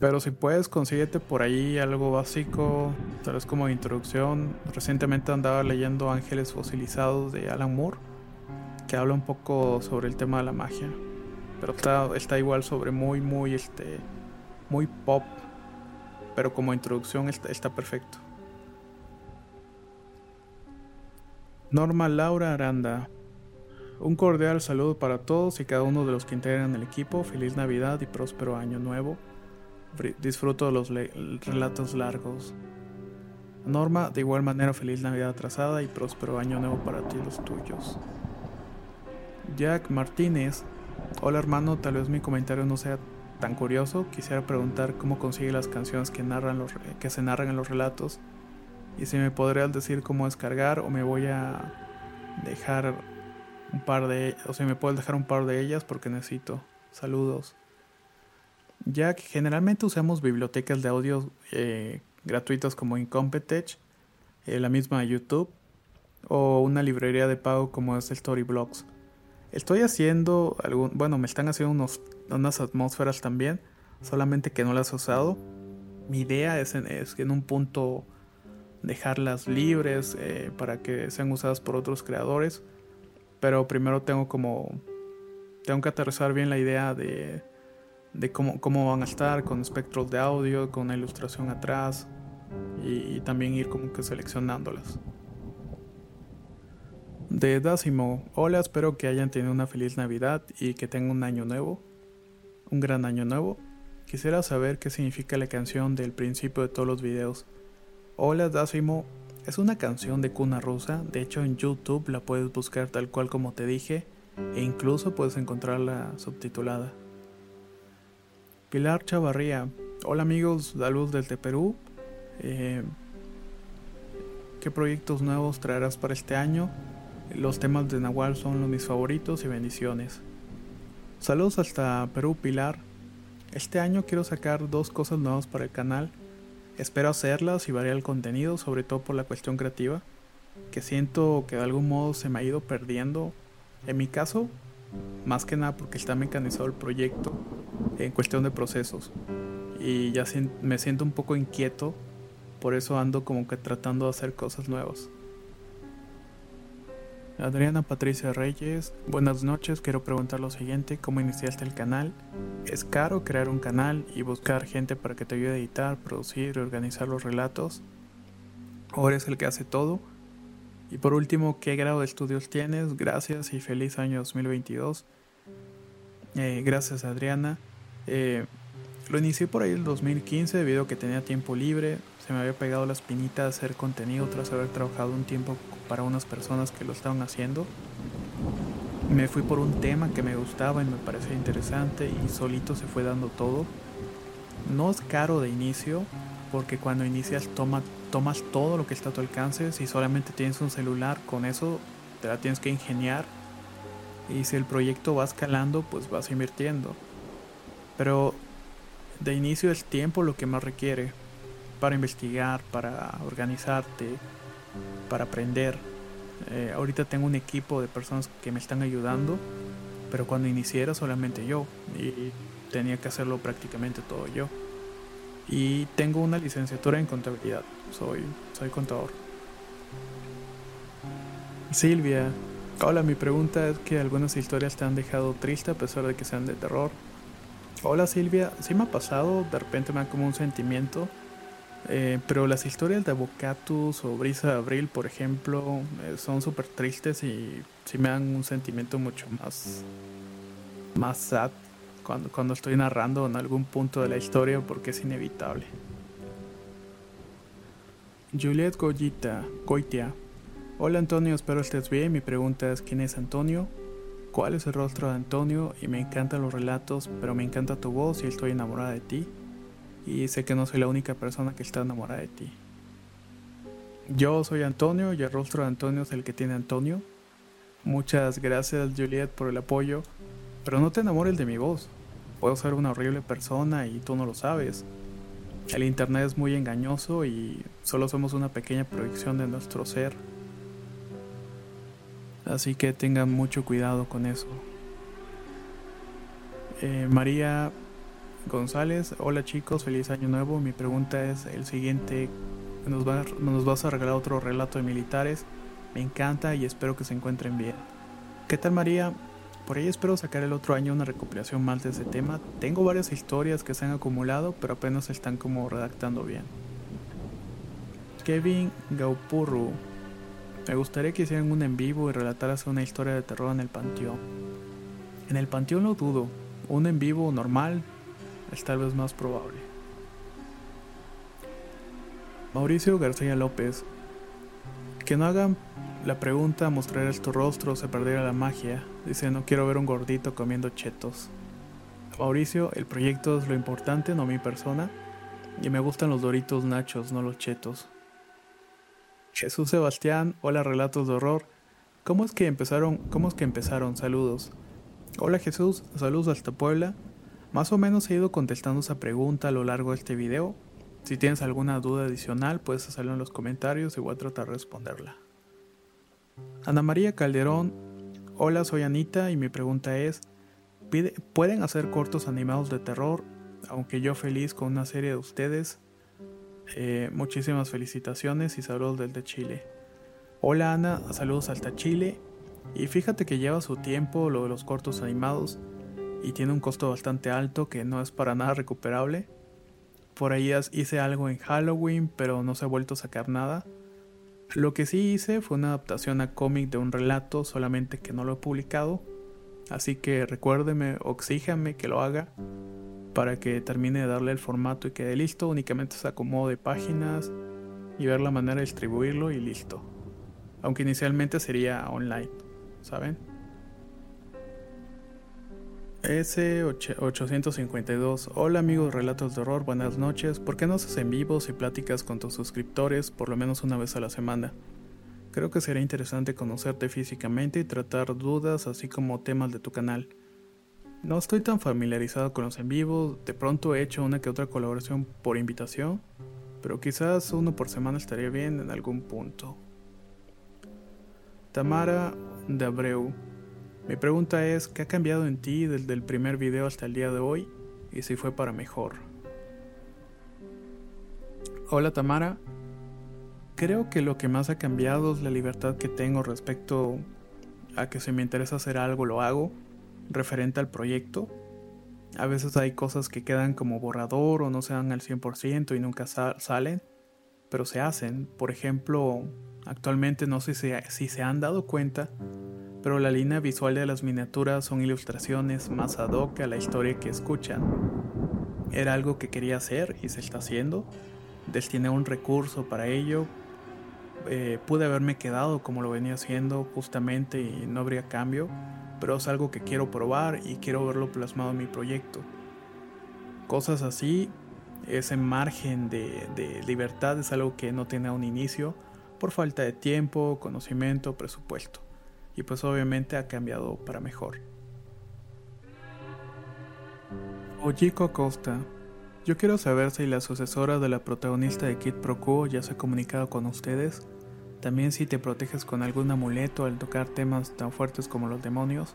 Pero si puedes, consíguete por ahí algo básico, tal vez como introducción. Recientemente andaba leyendo Ángeles Fosilizados de Alan Moore, que habla un poco sobre el tema de la magia. Pero está, está igual sobre muy, muy, este, muy pop. Pero como introducción está, está perfecto. Norma Laura Aranda. Un cordial saludo para todos y cada uno de los que integran el equipo. Feliz Navidad y próspero año nuevo. Disfruto de los relatos largos. Norma, de igual manera, feliz Navidad atrasada y próspero año nuevo para ti y los tuyos. Jack Martínez Hola hermano, tal vez mi comentario no sea tan curioso. Quisiera preguntar cómo consigue las canciones que, narran los, que se narran en los relatos. Y si me podrías decir cómo descargar o me voy a dejar un par de... O si me puedes dejar un par de ellas porque necesito. Saludos. Ya que generalmente usamos bibliotecas de audio eh, gratuitas como Incompetech, eh, la misma YouTube, o una librería de pago como es Storyblocks. Estoy haciendo algún, bueno, me están haciendo unos, unas atmósferas también, solamente que no las he usado. Mi idea es en, es en un punto dejarlas libres eh, para que sean usadas por otros creadores, pero primero tengo como tengo que aterrizar bien la idea de, de cómo, cómo van a estar con espectros de audio, con una ilustración atrás y, y también ir como que seleccionándolas. De Dásimo, hola, espero que hayan tenido una feliz Navidad y que tengan un año nuevo, un gran año nuevo. Quisiera saber qué significa la canción del principio de todos los videos. Hola Dásimo, es una canción de cuna rusa, de hecho en YouTube la puedes buscar tal cual como te dije, e incluso puedes encontrarla subtitulada. Pilar Chavarría, hola amigos, saludos desde Perú. Eh, ¿Qué proyectos nuevos traerás para este año? Los temas de Nahual son los mis favoritos y bendiciones. Saludos hasta Perú, Pilar. Este año quiero sacar dos cosas nuevas para el canal. Espero hacerlas y variar el contenido, sobre todo por la cuestión creativa, que siento que de algún modo se me ha ido perdiendo. En mi caso, más que nada porque está mecanizado el proyecto en cuestión de procesos. Y ya me siento un poco inquieto, por eso ando como que tratando de hacer cosas nuevas. Adriana Patricia Reyes, buenas noches, quiero preguntar lo siguiente, ¿cómo iniciaste el canal? ¿Es caro crear un canal y buscar gente para que te ayude a editar, producir y organizar los relatos? ¿O eres el que hace todo? Y por último, ¿qué grado de estudios tienes? Gracias y feliz año 2022. Eh, gracias Adriana. Eh, lo inicié por ahí el 2015 debido a que tenía tiempo libre, se me había pegado la espinita de hacer contenido tras haber trabajado un tiempo para unas personas que lo estaban haciendo. Me fui por un tema que me gustaba y me parecía interesante y solito se fue dando todo. No es caro de inicio porque cuando inicias toma, tomas todo lo que está a tu alcance. Si solamente tienes un celular, con eso te la tienes que ingeniar. Y si el proyecto va escalando, pues vas invirtiendo. Pero de inicio es tiempo lo que más requiere para investigar, para organizarte, para aprender. Eh, ahorita tengo un equipo de personas que me están ayudando, pero cuando inicié era solamente yo y tenía que hacerlo prácticamente todo yo. Y tengo una licenciatura en contabilidad, soy, soy contador. Silvia, hola, mi pregunta es que algunas historias te han dejado triste a pesar de que sean de terror. Hola Silvia, sí me ha pasado, de repente me da como un sentimiento, eh, pero las historias de Avocatus o Brisa de Abril, por ejemplo, eh, son súper tristes y sí me dan un sentimiento mucho más, más sad cuando, cuando estoy narrando en algún punto de la historia porque es inevitable. Juliet Goyita, Goitia. Hola Antonio, espero estés bien. Mi pregunta es ¿quién es Antonio? ¿Cuál es el rostro de Antonio? Y me encantan los relatos, pero me encanta tu voz y estoy enamorada de ti. Y sé que no soy la única persona que está enamorada de ti. Yo soy Antonio y el rostro de Antonio es el que tiene Antonio. Muchas gracias Juliet por el apoyo, pero no te enamores de mi voz. Puedo ser una horrible persona y tú no lo sabes. El Internet es muy engañoso y solo somos una pequeña proyección de nuestro ser. Así que tengan mucho cuidado con eso. Eh, María González, hola chicos, feliz año nuevo. Mi pregunta es el siguiente. Nos, nos vas a regalar otro relato de militares. Me encanta y espero que se encuentren bien. ¿Qué tal María? Por ahí espero sacar el otro año una recopilación más de ese tema. Tengo varias historias que se han acumulado, pero apenas se están como redactando bien. Kevin Gaupurru. Me gustaría que hicieran un en vivo y relataras una historia de terror en el panteón. En el panteón lo dudo. Un en vivo normal es tal vez más probable. Mauricio García López. Que no hagan la pregunta mostrarás tu rostro se perderá la magia. Dice, no quiero ver un gordito comiendo chetos. Mauricio, el proyecto es lo importante, no mi persona. Y me gustan los doritos nachos, no los chetos. Jesús Sebastián, hola relatos de horror. ¿Cómo es que empezaron? ¿Cómo es que empezaron? Saludos. Hola Jesús, saludos hasta Puebla. Más o menos he ido contestando esa pregunta a lo largo de este video. Si tienes alguna duda adicional, puedes hacerlo en los comentarios y voy a tratar de responderla. Ana María Calderón, hola soy Anita y mi pregunta es, ¿pueden hacer cortos animados de terror? Aunque yo feliz con una serie de ustedes. Eh, muchísimas felicitaciones y saludos desde Chile. Hola Ana, saludos hasta Chile. Y fíjate que lleva su tiempo lo de los cortos animados y tiene un costo bastante alto que no es para nada recuperable. Por ahí hice algo en Halloween, pero no se ha vuelto a sacar nada. Lo que sí hice fue una adaptación a cómic de un relato, solamente que no lo he publicado. Así que recuérdeme, oxíjame que lo haga para que termine de darle el formato y quede listo. Únicamente se acomode páginas y ver la manera de distribuirlo y listo. Aunque inicialmente sería online, ¿saben? S852. Hola amigos Relatos de Horror, buenas noches. ¿Por qué no haces en vivos y pláticas con tus suscriptores por lo menos una vez a la semana? Creo que sería interesante conocerte físicamente y tratar dudas así como temas de tu canal. No estoy tan familiarizado con los en vivos, de pronto he hecho una que otra colaboración por invitación, pero quizás uno por semana estaría bien en algún punto. Tamara de Abreu. Mi pregunta es, ¿qué ha cambiado en ti desde el primer video hasta el día de hoy? Y si fue para mejor. Hola Tamara. Creo que lo que más ha cambiado es la libertad que tengo respecto a que si me interesa hacer algo lo hago, referente al proyecto. A veces hay cosas que quedan como borrador o no se dan al 100% y nunca salen, pero se hacen. Por ejemplo, actualmente no sé si se han dado cuenta, pero la línea visual de las miniaturas son ilustraciones más ad hoc a la historia que escuchan. Era algo que quería hacer y se está haciendo. Destiné un recurso para ello. Eh, pude haberme quedado como lo venía haciendo justamente y no habría cambio, pero es algo que quiero probar y quiero verlo plasmado en mi proyecto. Cosas así, ese margen de, libertad es algo que no tiene un inicio por falta de tiempo, conocimiento, presupuesto y pues obviamente ha cambiado para mejor. Ojiko Acosta, yo quiero saber si la sucesora de la protagonista de Kid Pro Quo ya se ha comunicado con ustedes, también si te proteges con algún amuleto al tocar temas tan fuertes como los demonios.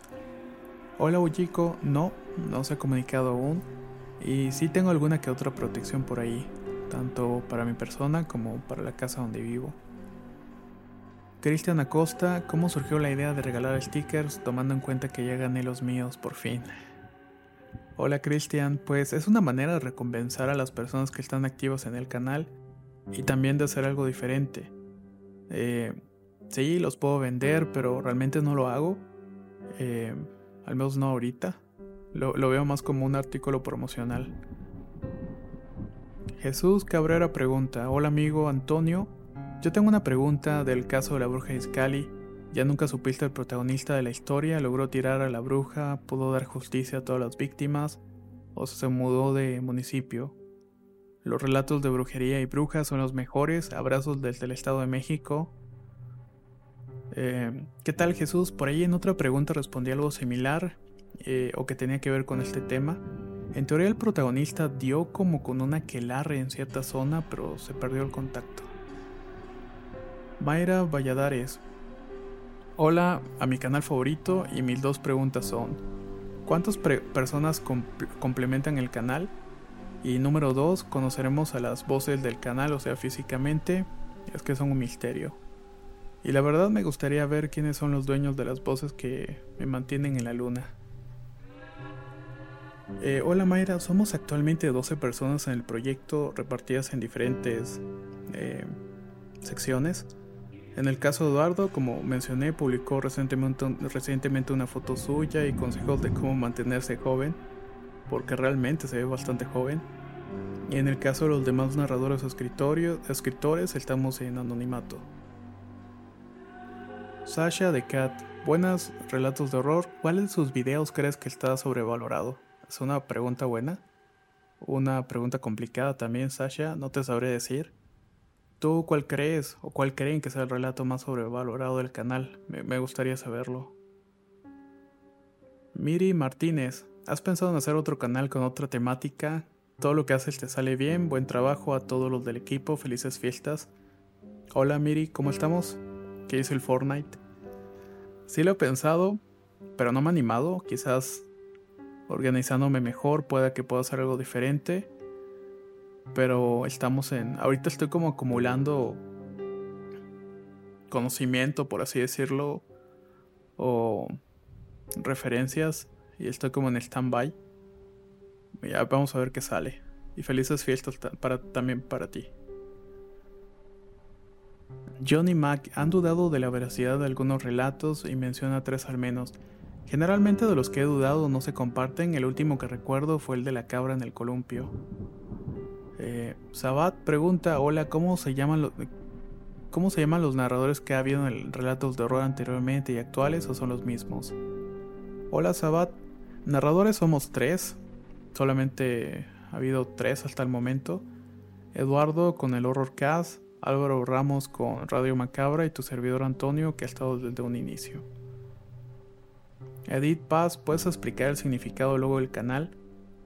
Hola Ojiko, no, no se ha comunicado aún y sí tengo alguna que otra protección por ahí, tanto para mi persona como para la casa donde vivo. Cristian Acosta, ¿cómo surgió la idea de regalar stickers tomando en cuenta que ya gané los míos por fin? Hola Cristian, pues es una manera de recompensar a las personas que están activas en el canal y también de hacer algo diferente. Eh, sí, los puedo vender, pero realmente no lo hago. Eh, al menos no ahorita. Lo, veo más como un artículo promocional. Jesús Cabrera pregunta, hola amigo Antonio, yo tengo una pregunta del caso de la bruja Iscali. ¿Ya nunca supiste el protagonista de la historia? ¿Logró tirar a la bruja? ¿Pudo dar justicia a todas las víctimas? ¿O se mudó de municipio? Los relatos de brujería y brujas son los mejores. Abrazos desde el Estado de México. Eh, ¿Qué tal Jesús? Por ahí en otra pregunta respondí algo similar eh, o que tenía que ver con este tema. En teoría el protagonista dio como con una quelarre en cierta zona, pero se perdió el contacto. Mayra Valladares. Hola a mi canal favorito y mis dos preguntas son, ¿cuántas personas complementan el canal? Y número dos, conoceremos a las voces del canal, o sea, físicamente, es que son un misterio. Y la verdad me gustaría ver quiénes son los dueños de las voces que me mantienen en la luna. Eh, hola Mayra, somos actualmente 12 personas en el proyecto repartidas en diferentes eh, secciones. En el caso de Eduardo, como mencioné, publicó recientemente, recientemente una foto suya y consejos de cómo mantenerse joven, porque realmente se ve bastante joven. Y en el caso de los demás narradores o escritores, estamos en anonimato. Sasha de Cat, buenas relatos de horror. ¿Cuál de sus videos crees que está sobrevalorado? Es una pregunta buena. Una pregunta complicada también, Sasha, no te sabré decir. ¿Tú cuál crees o cuál creen que sea el relato más sobrevalorado del canal? Me, gustaría saberlo. Miri Martínez, ¿has pensado en hacer otro canal con otra temática? Todo lo que haces te sale bien, buen trabajo a todos los del equipo, felices fiestas. Hola Miri, ¿cómo estamos? ¿Qué dice el Fortnite? Sí lo he pensado, pero no me he animado. Quizás organizándome mejor pueda que pueda hacer algo diferente. Pero estamos en... Ahorita estoy como acumulando conocimiento, por así decirlo, o referencias, y estoy como en stand-by. Ya vamos a ver qué sale. Y felices fiestas para, también para ti. Johnny Mac han dudado de la veracidad de algunos relatos y menciona tres al menos. Generalmente de los que he dudado no se comparten, el último que recuerdo fue el de la cabra en el columpio. Eh, Sabat pregunta, hola, ¿cómo se llaman los... ¿Cómo se llaman los narradores que ha habido en relatos de horror anteriormente y actuales o son los mismos? Hola Sabat, narradores somos tres, solamente ha habido tres hasta el momento. Eduardo con el Horror Cast, Álvaro Ramos con Radio Macabra y tu servidor Antonio que ha estado desde un inicio. Edith Paz, ¿puedes explicar el significado luego del canal?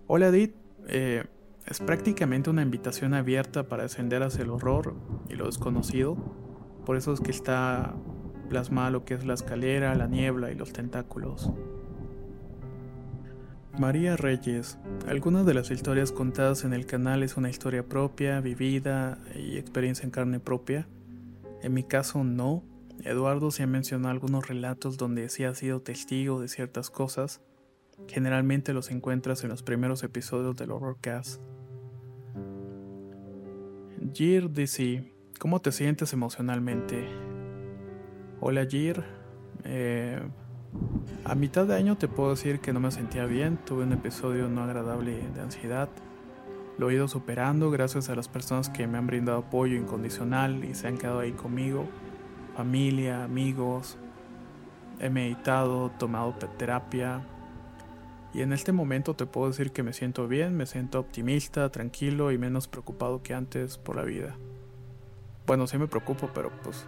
Hola Edith, eh, es prácticamente una invitación abierta para ascender hacia el horror y lo desconocido. Por eso es que está plasmada lo que es la escalera, la niebla y los tentáculos. María Reyes. Algunas de las historias contadas en el canal es una historia propia, vivida y experiencia en carne propia. En mi caso no. Eduardo se ha mencionado algunos relatos donde sí ha sido testigo de ciertas cosas. Generalmente los encuentras en los primeros episodios del Horrorcast. Jir dice, ¿cómo te sientes emocionalmente? Hola Jir, eh, a mitad de año te puedo decir que no me sentía bien, tuve un episodio no agradable de ansiedad. Lo he ido superando gracias a las personas que me han brindado apoyo incondicional y se han quedado ahí conmigo, familia, amigos. He meditado, tomado terapia, y en este momento te puedo decir que me siento bien, me siento optimista, tranquilo y menos preocupado que antes por la vida. Bueno, sí me preocupo, pero pues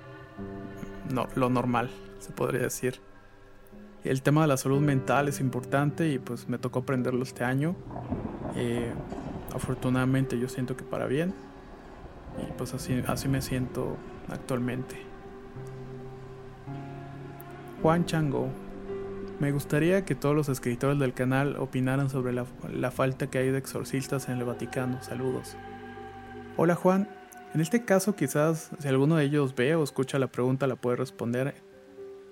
no, lo normal, se podría decir. El tema de la salud mental es importante y pues me tocó aprenderlo este año. Eh, afortunadamente yo siento que para bien. Y pues así, así me siento actualmente. Juan Chango, me gustaría que todos los escritores del canal opinaran sobre la, falta que hay de exorcistas en el Vaticano. Saludos. Hola Juan, En este caso quizás si alguno de ellos ve o escucha la pregunta la puede responder.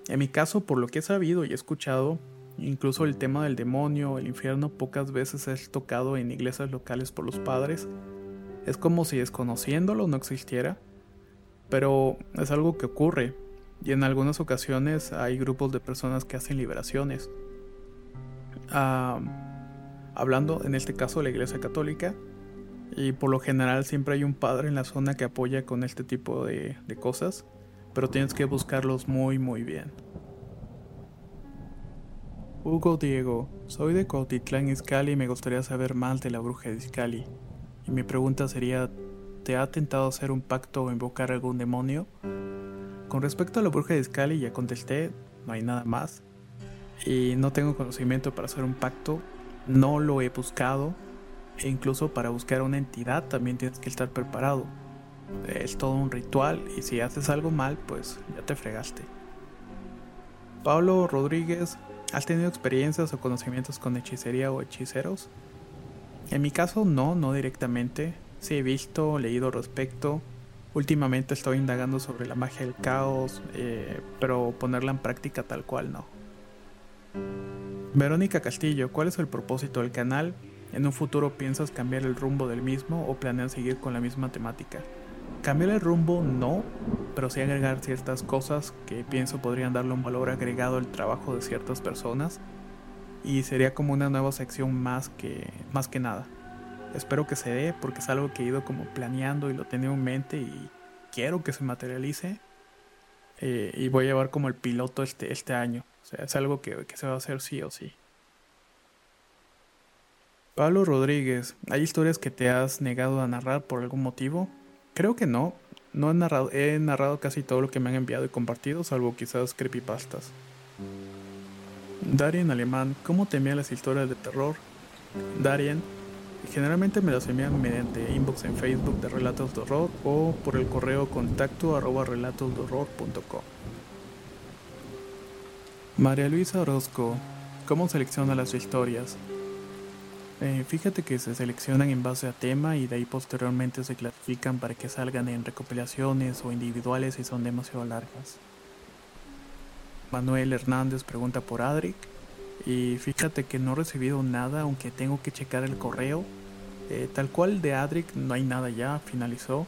En mi caso, por lo que he sabido y he escuchado, incluso el tema del demonio, el infierno, pocas veces es tocado en iglesias locales por los padres. Es como si desconociéndolo no existiera, pero es algo que ocurre y en algunas ocasiones hay grupos de personas que hacen liberaciones. hablando en este caso de la Iglesia Católica, y por lo general siempre hay un padre en la zona que apoya con este tipo de, de cosas, pero tienes que buscarlos muy muy bien. Hugo Diego, soy de Cuautitlán Izcalli y me gustaría saber más de la bruja de Izcalli. Y mi pregunta sería, ¿te ha tentado hacer un pacto o invocar algún demonio? Con respecto a la bruja de Izcalli ya contesté, no hay nada más. Y no tengo conocimiento para hacer un pacto, no lo he buscado, e incluso para buscar una entidad también tienes que estar preparado. Es todo un ritual y si haces algo mal, pues ya te fregaste. Pablo Rodríguez, ¿has tenido experiencias o conocimientos con hechicería o hechiceros? En mi caso no, no directamente. Sí he visto, leído al respecto. Últimamente estoy indagando sobre la magia del caos, eh, pero ponerla en práctica tal cual no. Verónica Castillo, ¿cuál es el propósito del canal? ¿En un futuro piensas cambiar el rumbo del mismo o planeas seguir con la misma temática? Cambiar el rumbo no, pero sí agregar ciertas cosas que pienso podrían darle un valor agregado al trabajo de ciertas personas y sería como una nueva sección más que, más que nada. Espero que se dé porque es algo que he ido como planeando y lo tenía en mente y quiero que se materialice eh, y voy a llevar como el piloto este, este año. O sea, es algo que, que se va a hacer sí o sí. Pablo Rodríguez, ¿hay historias que te has negado a narrar por algún motivo? Creo que no. No he narrado, he narrado casi todo lo que me han enviado y compartido, salvo quizás creepypastas. Darien Alemán, ¿cómo te envían las historias de terror? Darien, generalmente me las envían mediante inbox en Facebook de Relatos de Horror o por el correo contacto arroba relatosdehorror.com. María Luisa Orozco, ¿cómo selecciona las historias? Eh, fíjate que se seleccionan en base a tema y de ahí posteriormente se clasifican para que salgan en recopilaciones o individuales si son demasiado largas. Manuel Hernández pregunta por Adric y fíjate que no he recibido nada aunque tengo que checar el correo. Eh, tal cual de Adric no hay nada ya, finalizó,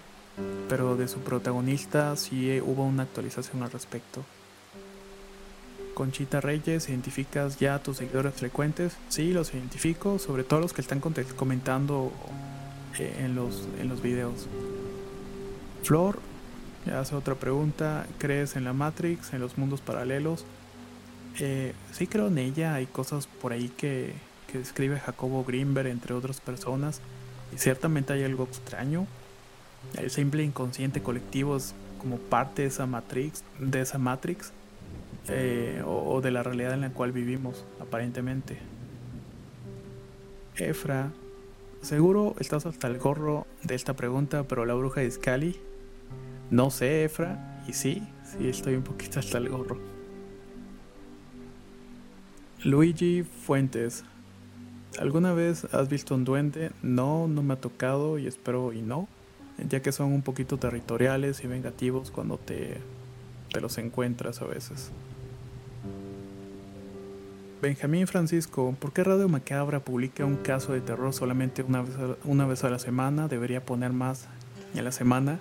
pero de su protagonista sí hubo una actualización al respecto. Conchita Reyes, ¿identificas ya a tus seguidores frecuentes? Sí, los identifico, sobre todo los que están comentando eh, en los, en los videos. Flor, hace otra pregunta, ¿crees en la Matrix, en los mundos paralelos? Eh, sí creo en ella, hay cosas por ahí que, que describe Jacobo Greenberg, entre otras personas, y ciertamente hay algo extraño. El simple inconsciente colectivo es como parte de esa Matrix, de esa Matrix eh, o, de la realidad en la cual vivimos, aparentemente. Efra, seguro estás hasta el gorro de esta pregunta, pero la bruja de Scali. No sé, Efra, y sí, sí estoy un poquito hasta el gorro. Luigi Fuentes, ¿alguna vez has visto un duende? No, no me ha tocado y espero y no, ya que son un poquito territoriales y vengativos cuando te, te los encuentras a veces. Benjamín Francisco, ¿por qué Radio Macabra publica un caso de terror solamente una vez a, una vez a la semana? Debería poner más en la semana.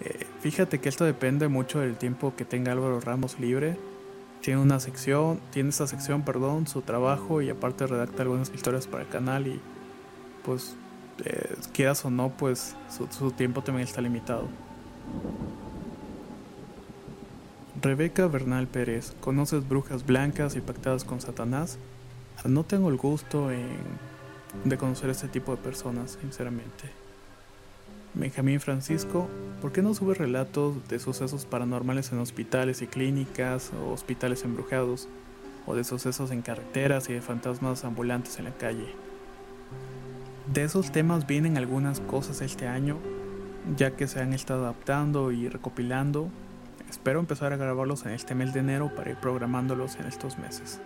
Eh, fíjate que esto depende mucho del tiempo que tenga Álvaro Ramos libre. Tiene una sección, tiene esa sección, perdón, su trabajo y aparte redacta algunas historias para el canal y pues eh, quieras o no, pues su tiempo también está limitado. Rebeca Bernal Pérez, ¿conoces brujas blancas y pactadas con Satanás? No tengo el gusto de conocer este tipo de personas, sinceramente. Benjamín Francisco, ¿por qué no subes relatos de sucesos paranormales en hospitales y clínicas o hospitales embrujados? O de sucesos en carreteras y de fantasmas ambulantes en la calle. De esos temas vienen algunas cosas este año, ya que se han estado adaptando y recopilando Espero empezar a grabarlos en este mes de enero para ir programándolos en estos meses.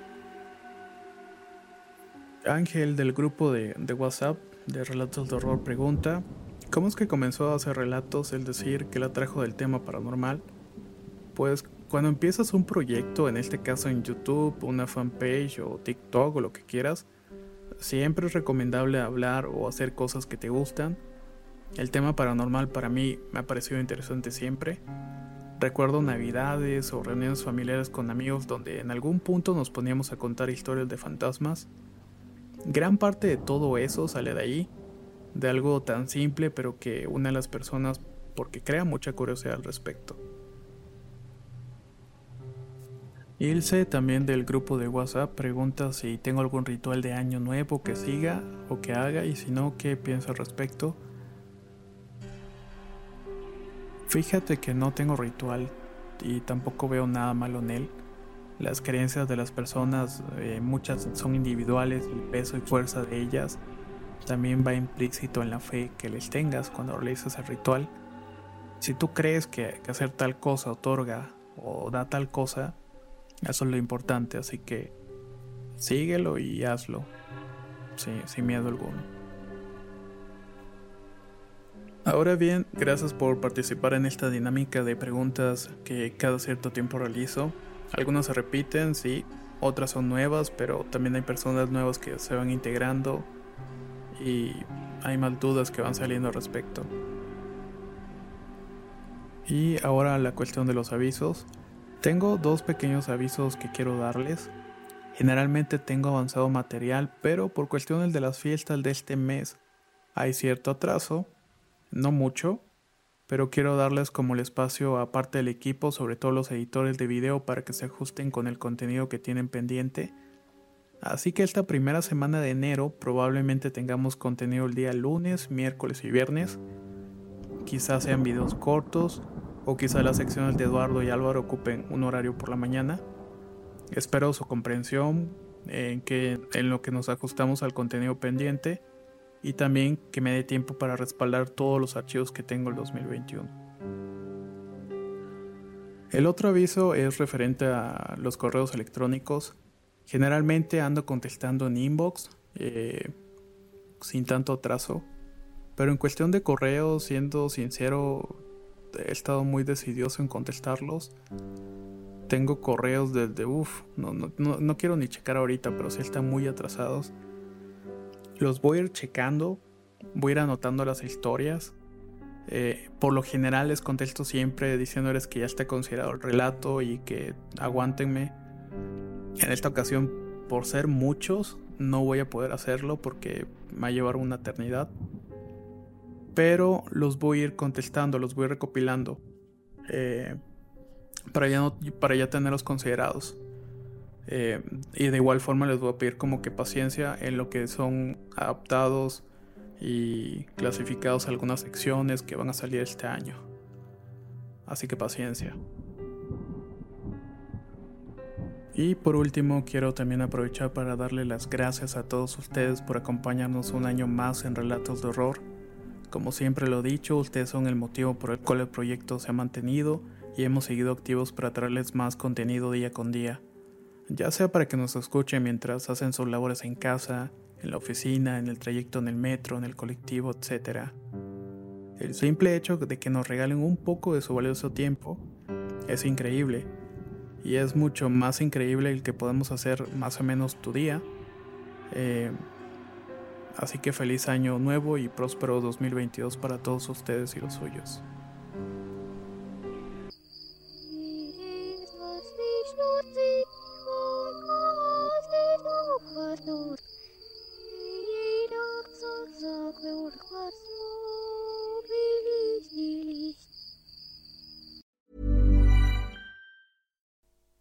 Ángel del grupo de, WhatsApp de Relatos de Horror pregunta, ¿Cómo es que comenzó a hacer relatos, el decir que la trajo del tema paranormal? Pues cuando empiezas un proyecto, en este caso en YouTube, una fanpage o TikTok o lo que quieras, siempre es recomendable hablar o hacer cosas que te gustan. El tema paranormal para mí me ha parecido interesante siempre. Recuerdo navidades o reuniones familiares con amigos donde en algún punto nos poníamos a contar historias de fantasmas. Gran parte de todo eso sale de ahí, de algo tan simple pero que une a las personas porque crea mucha curiosidad al respecto. Ilse, también del grupo de WhatsApp, pregunta si tengo algún ritual de año nuevo que siga o que haga y si no, qué pienso al respecto. Fíjate que no tengo ritual y tampoco veo nada malo en él. Las creencias de las personas, eh, muchas son individuales, el peso y fuerza de ellas también va implícito en la fe que les tengas cuando realizas el ritual. Si tú crees que hacer tal cosa otorga o da tal cosa, eso es lo importante, así que síguelo y hazlo, sin miedo alguno. Ahora bien, gracias por participar en esta dinámica de preguntas que cada cierto tiempo realizo. Algunas se repiten, sí, otras son nuevas, pero también hay personas nuevas que se van integrando y hay más dudas que van saliendo al respecto. Y ahora la cuestión de los avisos. Tengo dos pequeños avisos que quiero darles. Generalmente tengo avanzado material, pero por cuestiones de las fiestas de este mes hay cierto atraso, no mucho, pero quiero darles como el espacio aparte del equipo, sobre todo los editores de video, para que se ajusten con el contenido que tienen pendiente. Así que esta primera semana de enero probablemente tengamos contenido el día lunes, miércoles y viernes. Quizás sean videos cortos, o quizá las secciones de Eduardo y Álvaro ocupen un horario por la mañana. Espero su comprensión en, que, en lo que nos ajustamos al contenido pendiente y también que me dé tiempo para respaldar todos los archivos que tengo el 2021. El otro aviso es referente a los correos electrónicos. Generalmente ando contestando en inbox eh, sin tanto atraso, pero en cuestión de correos, siendo sincero, he estado muy decidioso en contestarlos. Tengo correos desde, uff, no, no, no, quiero ni checar ahorita, pero sí están muy atrasados. Los voy a ir checando, voy a ir anotando las historias. Eh, por lo general les contesto siempre diciéndoles que ya está considerado el relato y que aguántenme. En esta ocasión, por ser muchos, no voy a poder hacerlo porque me va a llevar una eternidad pero los voy a ir contestando, los voy recopilando eh, para, ya para ya tenerlos considerados. Eh, y de igual forma les voy a pedir como que paciencia en lo que son adaptados y clasificados algunas secciones que van a salir este año. Así que paciencia. Y por último, quiero también aprovechar para darle las gracias a todos ustedes por acompañarnos un año más en Relatos de Horror. Como siempre lo he dicho, ustedes son el motivo por el cual el proyecto se ha mantenido y hemos seguido activos para traerles más contenido día con día. Ya sea para que nos escuchen mientras hacen sus labores en casa, en la oficina, en el trayecto en el metro, en el colectivo, etc. El simple hecho de que nos regalen un poco de su valioso tiempo es increíble. Y es mucho más increíble el que podemos hacer más o menos tu día. Eh, Así que feliz año nuevo y próspero 2022 para todos ustedes y los suyos.